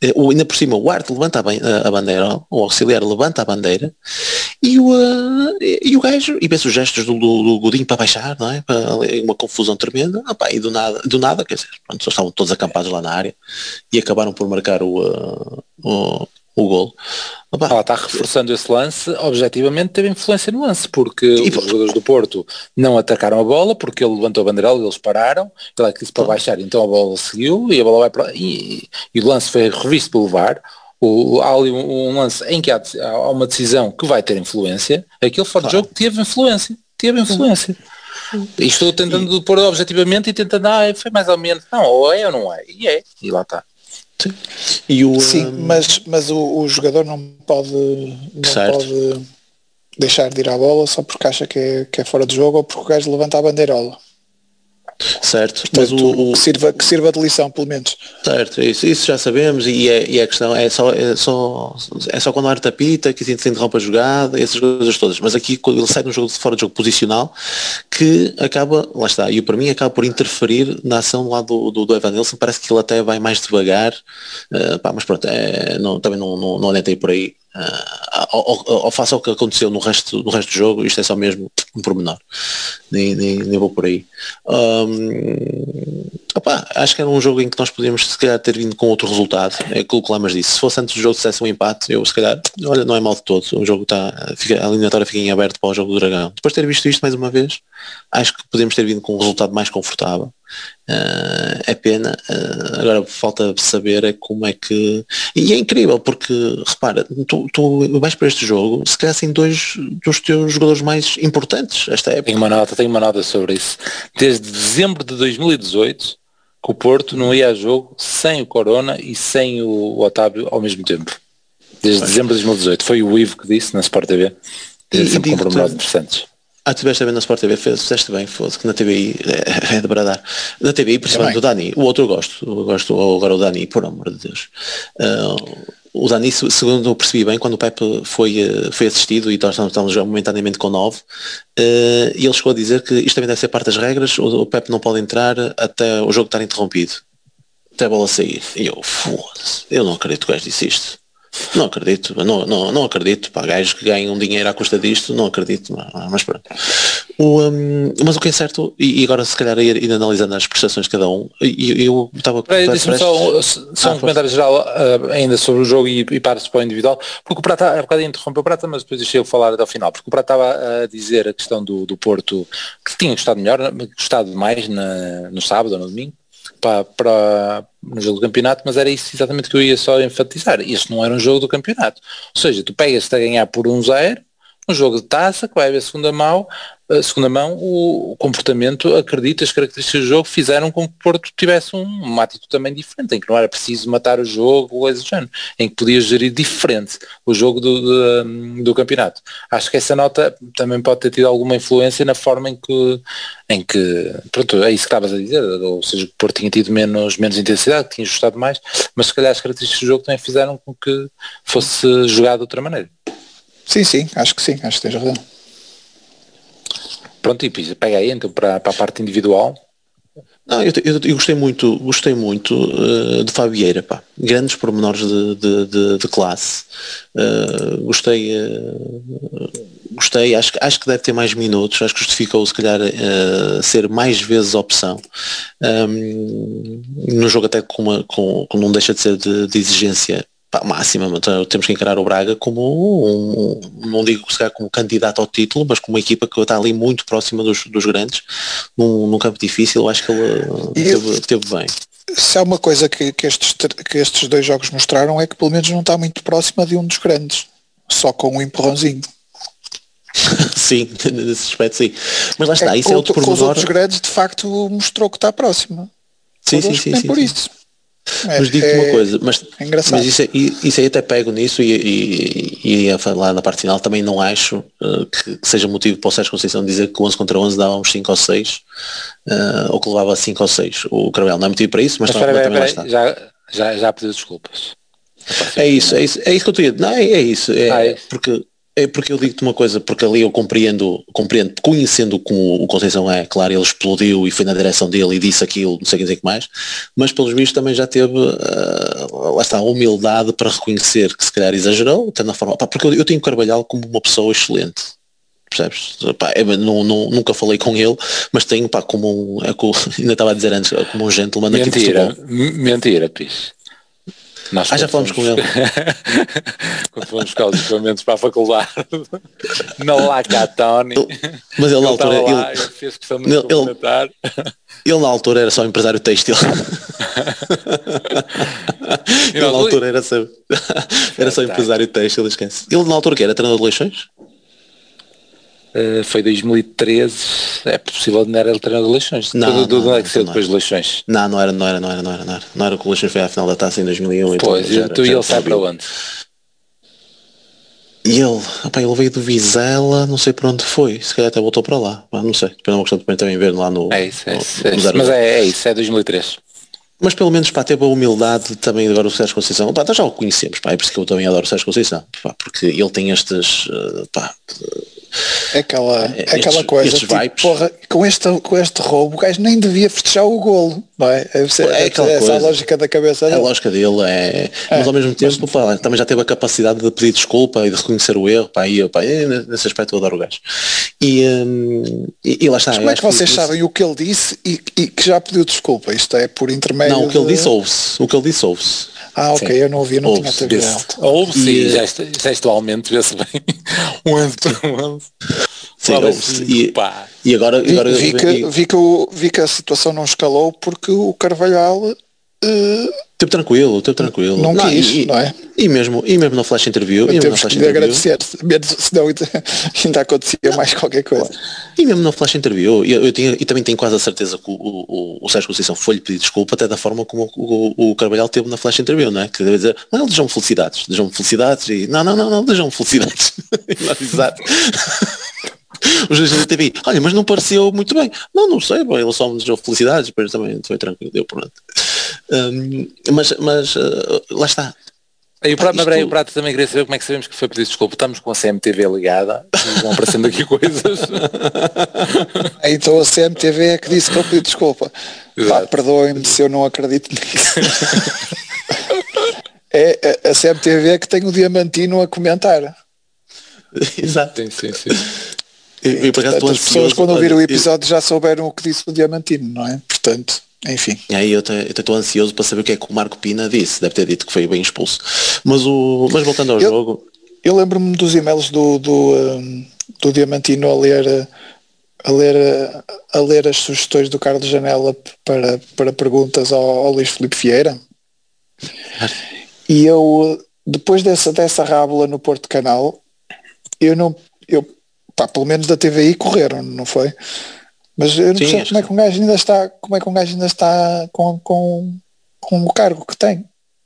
Uh, ainda por cima o Art levanta a, a, bandeira, o auxiliar levanta a bandeira e o, uh, e o gajo, e pensa os gestos do, do, do, Godinho para baixar, não é? Para, uma confusão tremenda, opa, e do nada, do nada, quer dizer, pronto, só estavam todos acampados lá na área e acabaram por marcar o, uh, o, o gol. Opa, Ela está reforçando esse lance, objetivamente teve influência no lance, porque e, os jogadores do Porto não atacaram a bola, porque ele levantou a bandeira e eles pararam, ele é que disse para baixar, então a bola seguiu e a bola vai para e, e o lance foi revisto pelo VAR. O, há ali um, um lance em que há, há, uma decisão que vai ter influência, aquele fora claro. de jogo teve influência, teve influência. E estou tentando e... pôr objetivamente e tentando, ah, foi mais ou menos, não, ou é ou não é, e é, e lá está. Sim, e o, Sim um... mas, mas o, o, jogador não pode, não pode deixar de ir à bola só porque acha que é, que é fora de jogo ou porque o gajo levanta a bandeirola. Certo, Portanto, mas o, o, que, sirva, que sirva de lição pelo menos. Certo, isso, isso já sabemos e, é, e a questão é só, é só, é só quando o árbitro apita que se interrompe a jogada, essas coisas todas. Mas aqui quando ele sai num jogo de fora de jogo posicional que acaba, lá está, e para mim acaba por interferir na ação lá do, do, do Evan Nilsson, parece que ele até vai mais devagar, uh, pá, mas pronto, é, não, também não, não, não por aí. Uh, ou, ou, faça o que aconteceu no resto, no resto do jogo, isto é só mesmo um pormenor, nem, nem, nem vou por aí. Um, opa, acho que era um jogo em que nós podíamos se calhar ter vindo com outro resultado, é aquilo que o Lamas disse, se fosse antes do jogo se um empate, eu se calhar, olha, não é mal de todo, o jogo está, a eliminatória fica em aberto para o jogo do Dragão. Depois de ter visto isto mais uma vez, acho que podemos ter vindo com um resultado mais confortável. Uh, é pena, uh, agora falta saber é como é que. E é incrível porque, repara, tu, tu vais para este jogo, se calhar assim dois dos teus jogadores mais importantes esta época. Tenho uma nota, tenho uma nota sobre isso. Desde dezembro de 2018 que o Porto não ia a jogo sem o Corona e sem o Otávio ao mesmo tempo. Desde dezembro de 2018. Foi o Ivo que disse na Sport TV. E, sempre com pormenores interessantes. Ah, tiveste bem na Sport TV, fizeste bem, foda que na TVI é, é de bradar. Na TVI, principalmente é o Dani, o outro eu gosto, eu gosto agora o Dani, por amor de Deus. Uh, o Dani, segundo eu percebi bem, quando o Pepe foi, eh, foi assistido e nós estamos já momentaneamente com 9, uh, e ele chegou a dizer que isto também deve ser parte das regras, o, o Pepe não pode entrar até o jogo estar interrompido, até a bola sair. E eu, foda-se, eu não acredito que o gajo disse isto. Não acredito, não, não, não acredito, para gajos que ganham dinheiro à custa disto, não acredito, mas pronto. O, um, mas o que é certo, e, agora se calhar ir, ir analisando as prestações de cada um, e eu estava... Deixa-me só, só ah, um comentário geral uh, ainda sobre o jogo e, e para-se para o individual, porque o Prata, a bocado interrompeu o Prata, mas depois deixei-o falar até ao final, porque o Prata estava a dizer a questão do, do Porto, que tinha gostado melhor, gostado mais na, no sábado ou no domingo, para, para no jogo do campeonato, mas era isso exatamente que eu ia só enfatizar. Este não era um jogo do campeonato. Ou seja, tu pegas-te a ganhar por um zero, um jogo de taça, que vai haver segunda mão, segunda mão, o comportamento, acredita, as características do jogo fizeram com que o Porto tivesse um, uma atitude também diferente, em que não era preciso matar o jogo, coisa do género, em que podia gerir diferente o jogo do, do, do, campeonato. Acho que essa nota também pode ter tido alguma influência na forma em que, em que pronto, é isso que estavas a dizer, ou seja, o Porto tinha tido menos, menos intensidade, tinha ajustado mais, mas se calhar as características do jogo também fizeram com que fosse jogado de outra maneira. Sim, sim, acho que sim, acho que tens razão. Pronto, e pega aí então para, para a parte individual. Não, eu, eu, eu, gostei muito, gostei muito uh, de Fabieira, pá. Grandes pormenores de, de, de, de classe. Uh, gostei, uh, gostei, acho, acho que deve ter mais minutos, acho que justificou se calhar ser mais vezes opção. Um, no jogo até com, uma, com, com não deixa de ser de, de exigência pá, máxima, então, temos que encarar o Braga como um, não digo se como candidato ao título, mas como uma equipa que está ali muito próxima dos, dos grandes, num, num campo difícil, eu acho que ele teve, teve bem. Se há uma coisa que, que, estes, que estes dois jogos mostraram é que pelo menos não está muito próxima de um dos grandes. só com um empurrãozinho. sim, nesse aspecto sim. Mas lá está, É, isso é outro com os pormenor. outros grandes de facto mostrou que está próximo. Sim, sim, sim, sim, por sim. isso. É- Mas digo-te é- uma coisa, mas, é engraçado. mas isso, é- isso aí até pego nisso e, e, e ia falar na parte final, também não acho uh, que, que seja motivo para o Sérgio Conceição dizer que 11 contra 11 dava uns 5 ou 6, uh, ou que levava 5 ou 6. O Carvel não é motivo para isso, mas, Mas também, também espera, lá espera, está. já, já, já pediu desculpas. É isso, é isso, é isso que eu estou a dizer. Não, é, é isso. É, Ah, é isso. Porque, é porque eu digo-te uma coisa, porque ali eu compreendo, compreendo, conhecendo como o Conceição é, claro, ele explodiu e foi na direção dele e disse aquilo, não sei o que mais, mas pelos vistos também já teve, lá está, a humildade para reconhecer que se calhar exagerou, até na forma, pá, porque eu, eu tenho Carvalhal como uma pessoa excelente. Percebes? Pá, é, não, não- nunca falei com ele, mas tenho pá, como um, é co- ainda estava a dizer antes, como um gentleman aqui Mentira, futebol. m- mentira, pis. Nós Ah, já falamos com fomos- quando fomos buscar os equipamentos para a faculdade, na Lacatoni, Mas ele na ele altura, lá, ele, ele fez questão de ele- cumprimentar. Ele na altura era só empresário têxtil. ele na altura era só, era só empresário têxtil, esquece. Ele na altura que era treinador de Leixões? Eh, foi 2013, é possível não era ele treinador de Leixões. Não, Não, do, não, do, é não, que saiu não depois de Leixões. Não, não era, não era, não era, não era, não era. Não era que o Leixões foi à final da taça em 2001. então Pois, já era- tu e já ele era sai para onde? E ele, opá, ele veio do Vizela, não sei para onde foi, se calhar até voltou para lá, mas não sei, depois é uma questão de também ver lá no... É isso, é no- isso. É no Mas é, é isso, é 2003. Mas pelo menos pá, teve a humildade também de agora o Sérgio Conceição. Pá, nós já o conhecemos, pá, é por isso que eu também adoro o Sérgio Conceição, pá, porque ele tem estes, eh, É aquela, é Estes- aquela coisa, estes tipo, porra, com este, com este roubo o gajo nem devia festejar o golo, não é? É deve aquela ser essa a coisa. lógica da cabeça a dele. lógica dele é, mas ao mesmo tempo pá, também já teve a capacidade de pedir desculpa e de reconhecer o erro, pá, e, pá, e nesse aspecto eu adoro o gajo. E, hum, e, e lá está. Mas como é que vocês isso- sabem o que ele disse e, e que já pediu desculpa? Isto é por intermédio Não, o que ele de- disse ouve-se. O que ele disse ouve-se. Ah, ok, Sim. eu não ouvi, não tinha Ouve-se, TV vê-se. alta. Ou sim, E, já, est- gestualmente vê-se bem. Um 11 para um 11. Sim, ouve-se. cinco, E, e agora, Vi, agora vi que, e- vi, que o- vi que a situação não escalou porque o Carvalhal eh, teve tranquilo, teve tranquilo. Não quis, e, não é? E mesmo, e mesmo no flash interview, e mesmo no flash interview, agradecer, senão ainda, acontecia mais qualquer coisa. E mesmo no flash interview, eu, eu tinha, e também tenho quase a certeza que o, o, o, Sérgio Conceição foi-lhe pedir desculpa até da forma como o, o, o Carvalhal teve na flash interview, não é? Que deve dizer, não, desejam felicidades, desejam felicidades e não, não, não, não, desejam felicidades. Exato. Os juízes da TV, olha, mas não pareceu muito bem. Não, não sei, bom, ele só me desejou felicidades, depois também foi tranquilo, deu pronto. Hum, mas, mas uh, lá está. E o Pá, prato, isto- mas peraí, o prato também queria saber como é que sabemos que foi pedir desculpa. Estamos com a CMTV ligada vão aparecendo aqui coisas. Então a CMTV é que disse que eu pedi desculpa. Pá. Perdoem-me se eu não acredito nisso. é a- CMTV é que tem o Diamantino a comentar. Exato. sim, sim, sim. E, e Portanto, as pessoas quando ouviram o episódio já souberam o que disse o Diamantino, não é? Portanto, enfim. E aí eu estou ansioso para saber o que é que o Marco Pina disse. Deve ter dito que foi bem expulso. Mas, o, mas voltando ao Eu- jogo, Eu lembro-me dos e-mails do, do, um, do Diamantino a ler, a, ler, a ler as sugestões do Carlos Janela para, para perguntas ao, ao Luís Filipe Vieira. E eu, depois dessa, dessa rábula no Porto Canal, eu não, eu, pá, pelo menos da TVI correram, não foi? Mas eu não Sim, percebo acho como é que um gajo ainda está, como é que um gajo ainda está com, com, com o cargo que tem,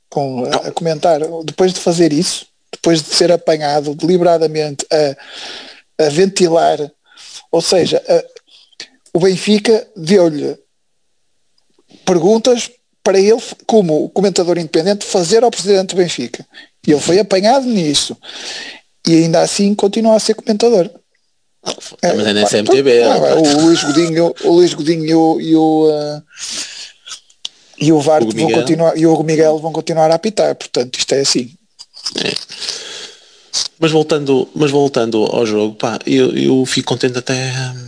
com, a, a comentar. Depois de fazer isso, depois de ser apanhado deliberadamente a, a ventilar, ou seja, a- o Benfica deu-lhe perguntas para ele, como comentador independente, fazer ao presidente do Benfica. E ele foi apanhado nisso. E ainda assim continua a ser comentador. Mas é na pá, CMTV. então, ah, o Luís Godinho, o Luís Godinho e o, e o, ah, e o Varte vão Miguel. continuar, e o Hugo Miguel vão continuar a apitar, portanto isto é assim. Mas voltando, mas voltando ao jogo, pá, eu, eu fico contente até hum,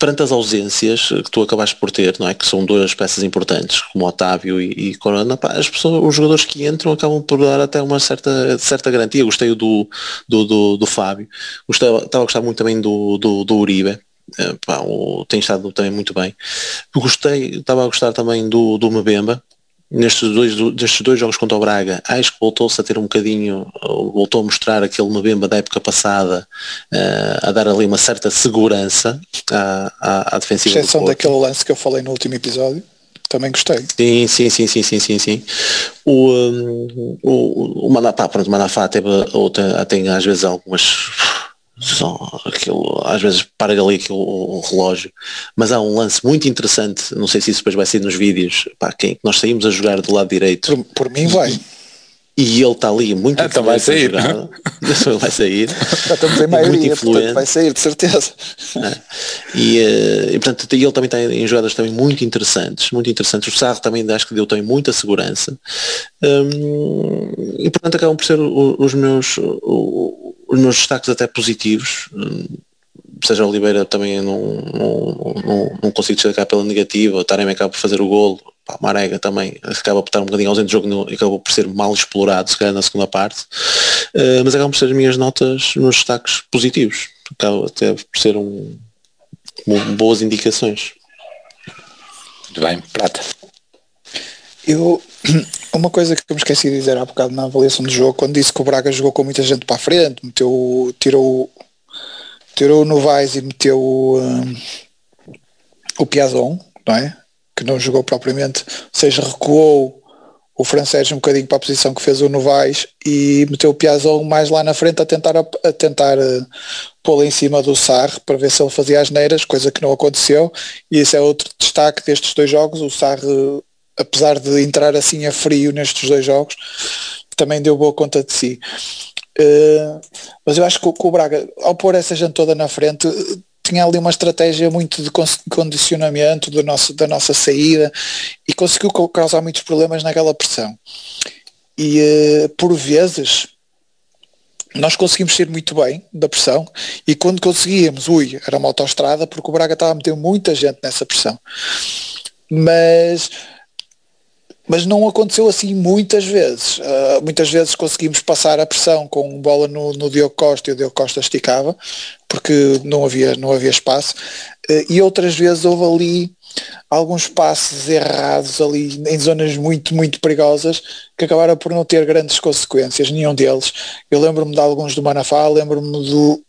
perante as ausências que tu acabaste por ter, não é? Que são duas peças importantes, como Otávio e, e Corona, pá, as pessoas, os jogadores que entram acabam por dar até uma certa, certa garantia. Gostei do, do, do, do Fábio, gostei, estava a gostar muito também do, do, do Uribe. Eh, pá, o- tem estado também muito bem. Gostei, estava a gostar também do, do Mbemba, nestes dois, destes dois jogos contra o Braga, acho que voltou-se a ter um bocadinho, voltou a mostrar aquele Mbemba da época passada, uh, a dar ali uma certa segurança à, à, à defensiva. Exceção daquele lance que eu falei no último episódio. Também gostei. Sim, sim, sim, sim, sim, sim, sim. O, um, o, o Manafá, pronto, o Manafá teve, outra, tem às vezes algumas só aquilo, às vezes para ali aquilo, o relógio, mas há um lance muito interessante, não sei se isso depois vai ser nos vídeos, pá, quem, nós saímos a jogar do lado direito. Por, por mim vai. E ele está ali muito ah, então vai sair. vai sair. Já estamos em maioria, muito influente. vai sair, de certeza. É. E, eh, e, portanto, ele também está em jogadas também muito interessantes, muito interessantes. O Sarro também acho que deu também muita segurança. Um, e portanto acabam por ser os meus os meus destaques até positivos, seja Oliveira também não, não, não, não consigo destacar pela negativa, o Taremi acaba por fazer o golo, pá, Marega também acaba por estar um bocadinho ausente do jogo e acabou por ser mal explorado se calhar na segunda parte, uh, mas acabam por ser as minhas notas, os meus destaques positivos, acaba até por ser um, um, boas indicações. Muito bem, Prata. Eu, uma coisa que eu me esqueci de dizer há bocado na avaliação do jogo, quando disse que o Braga jogou com muita gente para a frente, meteu, tirou, tirou o Novaes e meteu um, o Piazon, não é? Que não jogou propriamente, ou seja, recuou o francês um bocadinho para a posição que fez o Novaes e meteu o Piazon mais lá na frente a tentar, a, a tentar uh, pô-lo em cima do Sarre para ver se ele fazia as neiras, coisa que não aconteceu e esse é outro destaque destes dois jogos, o Sarre apesar de entrar assim a frio nestes dois jogos, também deu boa conta de si. Uh, mas eu acho que o, que o, Braga, ao pôr essa gente toda na frente, tinha ali uma estratégia muito de condicionamento do nosso, da nossa saída e conseguiu causar muitos problemas naquela pressão. E uh, por vezes nós conseguimos ser muito bem da pressão e quando conseguíamos, ui, era uma autoestrada porque o Braga estava a meter muita gente nessa pressão. Mas mas não aconteceu assim muitas vezes. Uh, muitas vezes conseguimos passar a pressão com bola no, no Diogo Costa e o Diogo Costa esticava, porque não havia, não havia espaço, uh, e outras vezes houve ali alguns passos errados ali em zonas muito, muito perigosas que acabaram por não ter grandes consequências, nenhum deles. Eu lembro-me de alguns do Manafá, lembro-me do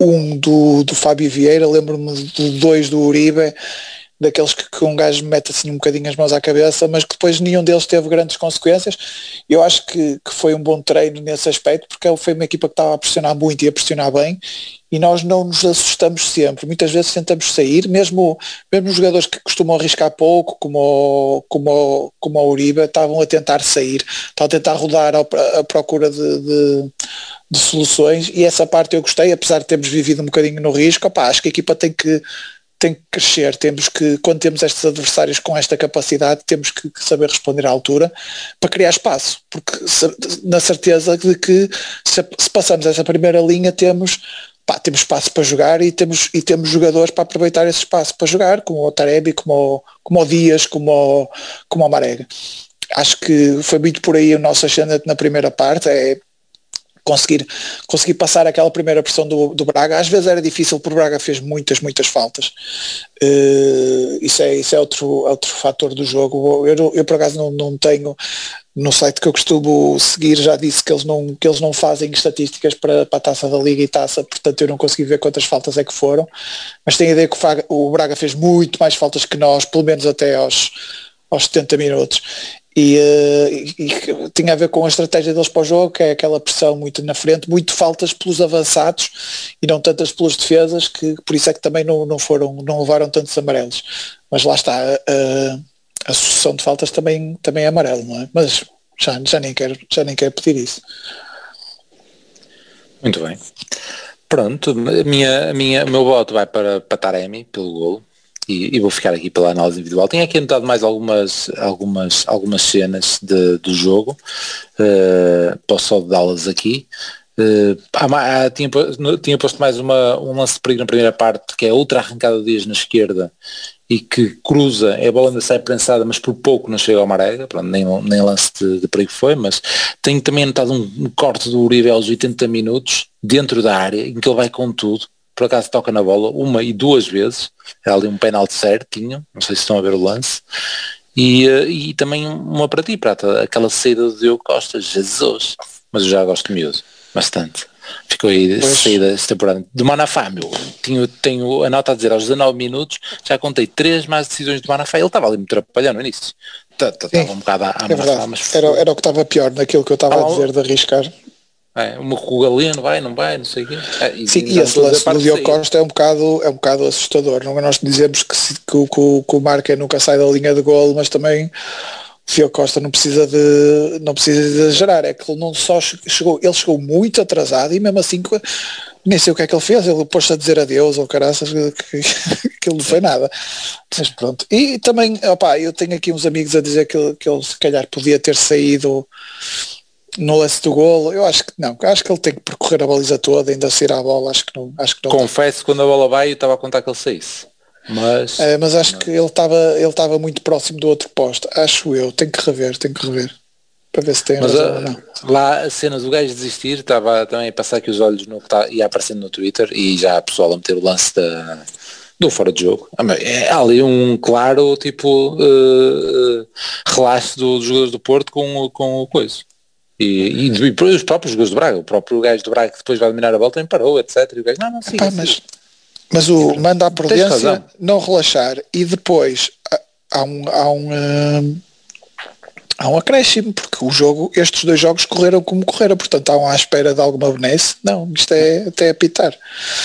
um do, do Fábio Vieira, lembro-me de dois do Uribe, daqueles que, que, um gajo mete assim um bocadinho as mãos à cabeça, mas que depois nenhum deles teve grandes consequências. Eu acho que, que foi um bom treino nesse aspecto, porque foi uma equipa que estava a pressionar muito e a pressionar bem, e nós não nos assustamos sempre. Muitas vezes tentamos sair, mesmo, mesmo jogadores que costumam arriscar pouco, como o, como como o Uribe, estavam a tentar sair, estavam a tentar rodar à procura de, de, de soluções, e essa parte eu gostei, apesar de termos vivido um bocadinho no risco, opa, acho que a equipa tem que tem que crescer, temos que, quando temos estes adversários com esta capacidade, temos que, saber responder à altura para criar espaço, porque na certeza de que se, se passamos essa primeira linha temos Pá, temos espaço para jogar e temos, e temos jogadores para aproveitar esse espaço para jogar, como o Tarebi, como o, como o Dias, como o, como o Marega. Acho que foi muito por aí o nosso ascendente na primeira parte, é conseguir, conseguir passar aquela primeira pressão do, do Braga. Às vezes era difícil porque o Braga fez muitas, muitas faltas. Uh, isso é, isso é outro, outro fator do jogo. Eu, eu por acaso não, não tenho no site que eu costumo seguir já disse que eles não, que eles não fazem estatísticas para, para a taça da Liga e taça, portanto eu não consegui ver quantas faltas é que foram, mas tenho a ideia que o, o Braga fez muito mais faltas que nós, pelo menos até aos, aos 70 minutos. E, uh, e, e, tinha a ver com a estratégia deles para o jogo, que é aquela pressão muito na frente, muito faltas pelos avançados e não tantas pelas defesas, que por isso é que também não, não foram, não levaram tantos amarelos. Mas lá está, uh, a sucessão de faltas também, também é amarelo, não é? Mas já, já, nem quero, já nem quero pedir isso. Muito bem. Pronto, a minha, a minha, o meu voto vai para, para Taremi, pelo golo e, e, vou ficar aqui pela análise individual. Tenho aqui anotado mais algumas, algumas, algumas cenas de, do jogo, uh, posso só dá-las aqui. Uh, ah, tinha, tinha posto mais uma, um lance de perigo na primeira parte, que é outra arrancada de dias na esquerda e que cruza, é a bola ainda sai prensada, mas por pouco não chega ao Marega, pronto, nem, nem lance de, de perigo foi, mas tenho também notado um, um corte do Uribe aos 80 minutos, dentro da área, em que ele vai com tudo, por acaso toca na bola uma e duas vezes, é ali um penalti certinho, não sei se estão a ver o lance, E, uh, e também uma para ti, Prata, aquela saída do Diogo Costa, Jesus, mas eu já gosto de miúdo, bastante. Ficou aí pois. saída esta temporada. De Manafá, meu, tenho, tenho a nota a dizer, aos 19 minutos já contei três mais decisões de Manafá, ele estava ali me atrapalhando no início. Estava um bocado a, a é Manafá, mas... Era, era o que estava pior naquilo que eu estava a dizer de arriscar. É, uma o Galeno vai, não vai, não sei o quê. É, e, Sim, e esse lance do Diogo Costa é um bocado, é um bocado assustador. Não é nós dizemos que, que, que, que o Marca nunca sai da linha de golo, mas também o Diogo Costa não precisa de não precisa de exagerar. É que ele não só chegou, ele chegou muito atrasado e mesmo assim nem sei o que é que ele fez, ele pôs-se a dizer adeus ou caraças que, ele não foi nada. Mas pronto. E também, opá, eu tenho aqui uns amigos a dizer que, que ele se calhar podia ter saído no lance do golo, eu acho que não, acho que ele tem que percorrer a baliza toda, ainda sair à bola, acho que não. Acho que não Confesso que quando a bola vai eu estava a contar que ele saísse. Mas, é, mas acho não. que ele estava ele estava muito próximo do outro posto, acho eu, tenho que rever, tenho que rever. Para ver se tem mas, razão, não. Lá a cena do gajo desistir, estava também a passar aqui os olhos no que tá, ia aparecendo no Twitter e já a pessoal a meter o lance da, do fora de jogo. Ah, é ali um claro tipo uh, uh, relaxo dos jogadores do Porto com, com o coisa. E, e, e os próprios jogadores do Braga, o próprio gajo do Braga que depois vai dominar a volta também parou, etc. E o gajo, não, não, siga, mas, mas o manda a prudência, não relaxar e depois há um, há um, hum, há um acréscimo, porque o jogo, estes dois jogos correram como correram, portanto há um à espera de alguma benesse. Não, isto é até apitar.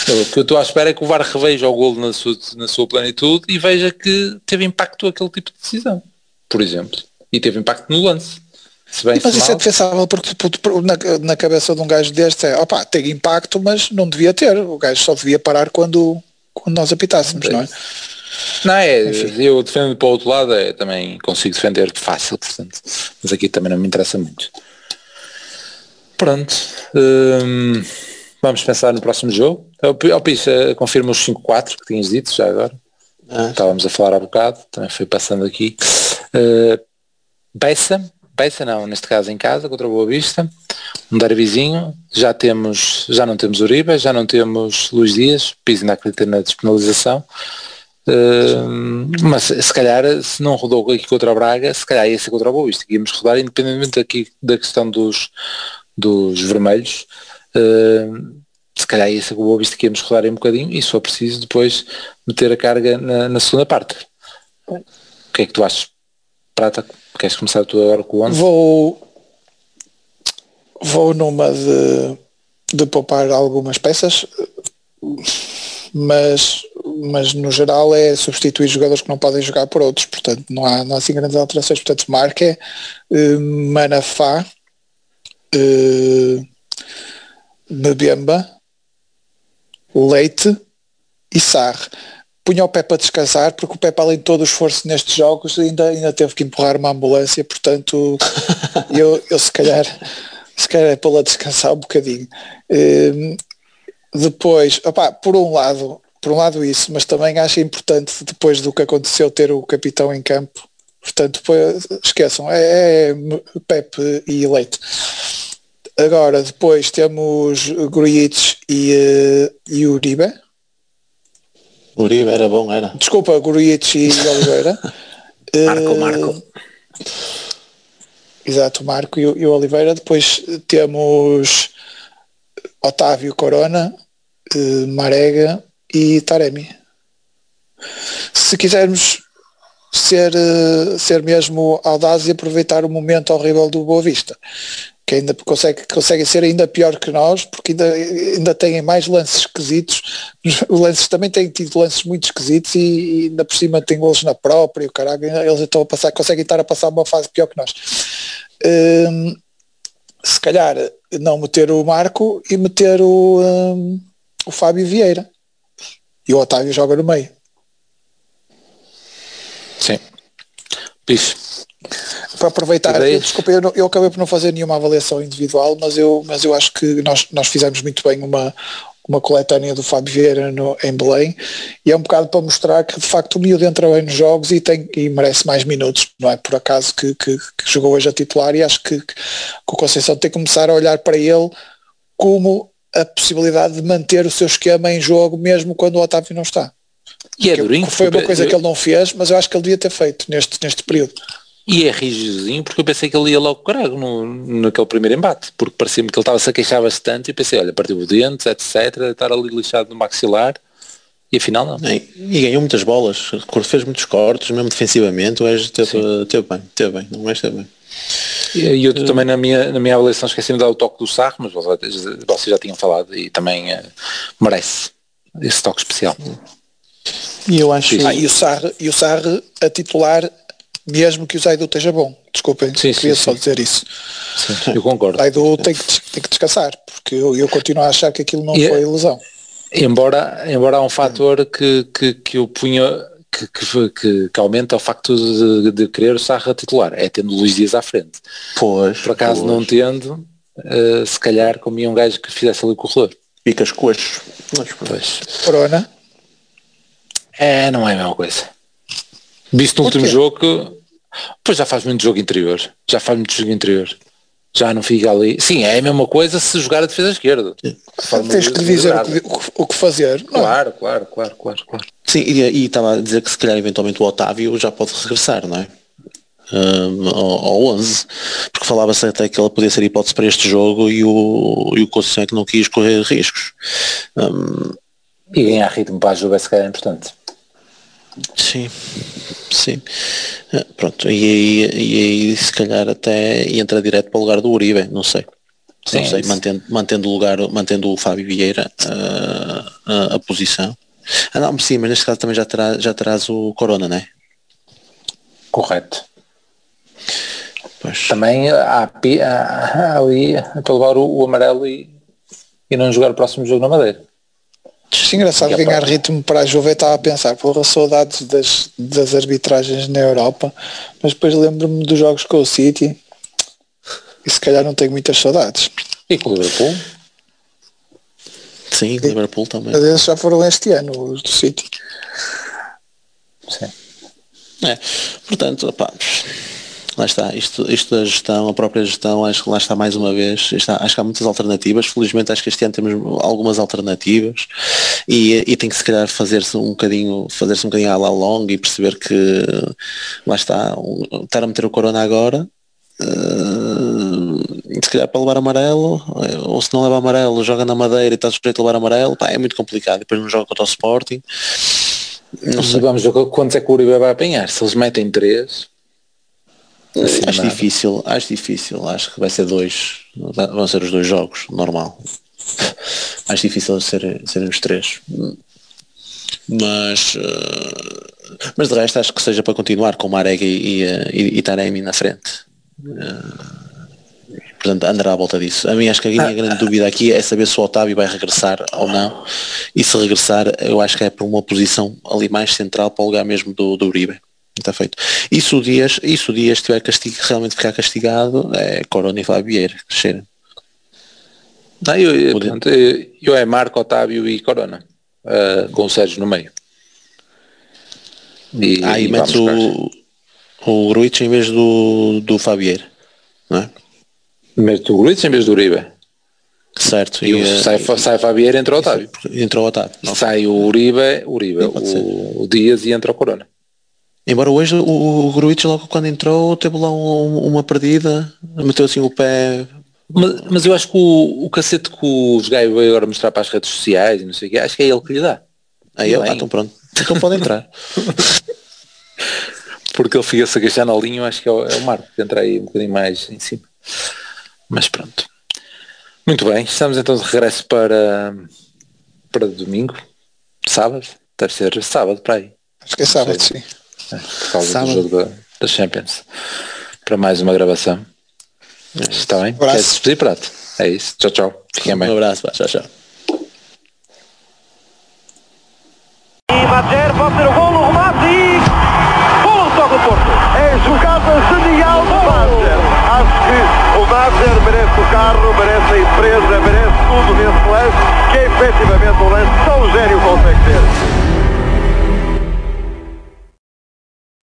O que eu estou à espera é que o VAR reveja o golo na sua, na sua plenitude e veja que teve impacto aquele tipo de decisão, por exemplo. E teve impacto no lance. Mas isso é defensável porque na, na cabeça de um gajo deste é, opa, tem impacto, mas não devia ter. O gajo só devia parar quando, quando nós apitássemos, não é? Não, é, Enfim. eu defendo para o outro lado, é, também consigo defender fácil, portanto, mas aqui também não me interessa muito. Pronto, hum, vamos pensar no próximo jogo. O Pisa confirma os 5-4 que tinhas dito já agora. Ah. Estávamos a falar há bocado, também foi passando aqui. Uh, Bessa, Bessa não, neste caso em casa, contra o Boa Vista, um derbyzinho, já temos, já não temos Uribe, já não temos Luís Dias, Pisa ainda acredita na despenalização, mas se calhar se não rodou aqui contra o Braga, se calhar ia ser contra o Boa Vista. Íamos rodar independentemente aqui da questão dos, dos vermelhos. Uh, se calhar ia ser com o Boa Vista que íamos rodar um bocadinho e só preciso depois meter a carga na, na segunda parte. O que é que tu achas? Prata, queres começar tu agora com o 11? Vou vou numa de, de poupar algumas peças mas, mas no geral é substituir jogadores que não podem jogar por outros, portanto não há, não há assim grandes alterações, portanto Marca, uh, Manafá, uh, Mbemba, Leite e Sar. Punha o pé para descansar, porque o Pepe além de todo o esforço nestes jogos ainda, ainda teve que empurrar uma ambulância, portanto eu, eu se calhar se calhar é para lá descansar um bocadinho. Uh, depois, opá, por um lado, por um lado isso, mas também acho importante depois do que aconteceu ter o capitão em campo. Portanto, depois, esqueçam, é, é Pepe e Leite. Agora, depois temos Grujic e, uh, e Uribe. Uribe era bom, era. Desculpa, Grujic e Oliveira. Marco, Marco. Exato, Marco e, e o Oliveira. Depois temos Otávio Corona, eh, Marega e Taremi. Se quisermos ser, eh, ser mesmo audaz e aproveitar o momento horrível do Boa Vista, que ainda consegue, conseguem ser ainda pior que nós, porque ainda, ainda têm mais lances esquisitos. Os lances também têm tido lances muito esquisitos e, e ainda por cima têm golos na própria, o caralho, eles estão a passar, conseguem estar a passar uma fase pior que nós. Um, se calhar não meter o Marco e meter o, um, o Fábio Vieira. E o Otávio joga no meio. Sim. Bicho. Para aproveitar, eu, desculpa, eu, eu, acabei por não fazer nenhuma avaliação individual, mas eu, mas eu acho que nós, nós fizemos muito bem uma, uma coletânea do Fábio Vieira no, em Belém e é um bocado para mostrar que de facto o miúdo entra bem nos jogos e, tem, e merece mais minutos, não é por acaso que, que, que jogou hoje a titular e acho que, que, o Conceição tem que começar a olhar para ele como a possibilidade de manter o seu esquema em jogo mesmo quando o Otávio não está. E é durinho. foi uma coisa que ele não fez, mas eu acho que ele devia ter feito neste, neste período. E é rigidozinho porque eu pensei que ele ia logo carago no, naquele primeiro embate, porque parecia-me que ele estava-se a queixar bastante e pensei, olha, partiu o dente, etc, estar ali lixado no maxilar e afinal não. É, E ganhou muitas bolas, fez muitos cortes, mesmo defensivamente, o Eges teve, teve bem, teve bem, não mais teve bem. E e eu também na minha, na minha avaliação esqueci-me de dar o toque do Sarro, mas vocês já tinham falado e também eh, merece esse toque especial. E eu acho. Ah, e o Sarre, e o Sarre a titular, mesmo que o Zaidu esteja bom. Desculpem, Sim, queria sim, só sim. dizer isso. Sim, eu concordo. O Zaidu tem que, tem que descansar, porque eu, eu continuo a achar que aquilo não E- foi lesão. Embora, embora há um fator que, que, que eu punha que, que, que, que aumenta o facto de, de querer o Sarra titular, é tendo Luís Dias à frente. Pois, Por acaso pois. não tendo, eh, se calhar comia um gajo que fizesse ali o corredor. Picas coxos. Mas, Pois. Corona, É, não é a mesma coisa. Visto no último jogo pois já faz muito jogo interior. Já faz muito jogo interior. Já não fica ali. Sim, é a mesma coisa se jogar a defesa esquerda. Tens que lhe dizer o que, fazer. não é? Claro, claro, claro, claro, claro. Sim, e estava a dizer que se calhar eventualmente o Otávio já pode regressar, não é? Hum, ao, ao 11, porque falava-se até que ele podia ser hipótese para este jogo e o, e o Conceição é que não quis correr riscos. Hum, E ganhar ritmo para a Juve se calhar é importante. Sim, sim. Ah, Pronto, e aí, e aí se calhar até entra direto para o lugar do Uribe, não sei. Sim, não sei, isso. mantendo, mantendo o lugar, mantendo o Fábio Vieira ah, a, a posição. Ah não, sim, mas neste caso também já, terá, já terás o Corona, não é? Correto. Pois. Também há, há, há ali para levar o, o amarelo e, e não jogar o próximo jogo na Madeira. É engraçado a ganhar ritmo para a Juve, estava a pensar, porra, saudades das, das arbitragens na Europa, mas depois lembro-me dos jogos com o City e se calhar não tenho muitas saudades. E com o Liverpool? Sim, Liverpool também. Mas esses já foram este ano, os do City. Sim. É, portanto, opá, lá está, isto, isto da gestão, a própria gestão, acho que lá está mais uma vez, está, acho que há muitas alternativas, felizmente acho que este ano temos algumas alternativas e, e tem que se calhar fazer-se um bocadinho, fazer-se um bocadinho à la longa e perceber que lá está, um, estar a meter o corona agora, eh, se calhar para levar amarelo, eh, ou se não leva amarelo, joga na madeira e está sujeito a levar amarelo, pá, é muito complicado, depois não joga contra o Sporting. Não sei. Vamos ver quantos é que o Uribe vai apanhar. Se eles metem três, assim acho nada. difícil, acho difícil, acho que vai ser dois, vão ser os dois jogos, normal. Acho difícil serem, serem os três. Mas eh, mas de resto acho que seja para continuar com Marega e, e, e, e Taremi na frente. Eh, portanto andará à volta disso. A mim acho que a minha grande dúvida aqui é saber se o Otávio vai regressar ou não. E se regressar, eu acho que é para uma posição ali mais central para o lugar mesmo do, do Uribe. Está feito. E se o Dias, e se o Dias tiver castigo, realmente ficar castigado, é Corona e Vieira. Cheira. Não, eu, eu, é Marco, Otávio e Corona. eh, com o Sérgio no meio. E, Aí e metes vamos o, o Gruitch em vez do, do Fabieira. Não é? Mete o Gruitch em vez do Uribe. Certo. E, o eh, sai, sai Fabieira entra o Otávio. entrou o Otávio. Sai o Uribe, Uribe o, o Dias e entra o Corona. Embora hoje o, o Gruitch logo quando entrou teve lá um- uma perdida, meteu assim o pé. Mas, mas eu acho que o, o cacete que o Gaio veio agora mostrar para as redes sociais e não sei o quê, acho que é ele que lhe dá. Aí eu, Bem. ah, então pronto. Então pode entrar. Porque ele fica-se a queixar na linha, eu acho que é o, é o Marco que entra aí um bocadinho mais em cima. Mas pronto. Muito bem, estamos então de regresso para, para domingo, sábado, deve ser sábado para aí, Acho que é sábado, sim. Causa Sábado. do jogo da, da Champions. Para mais uma gravação. Está bem? Abraço. Quer se despedir, Prato? É isso. Tchau, tchau. Fiquem bem. Um abraço, pá, tchau, tchau. E pode ter o golo, o remate e... Golo toca o Porto. É jogada genial do. Acho que o merece o carro, merece a empresa, merece tudo nesse lance, que é efetivamente um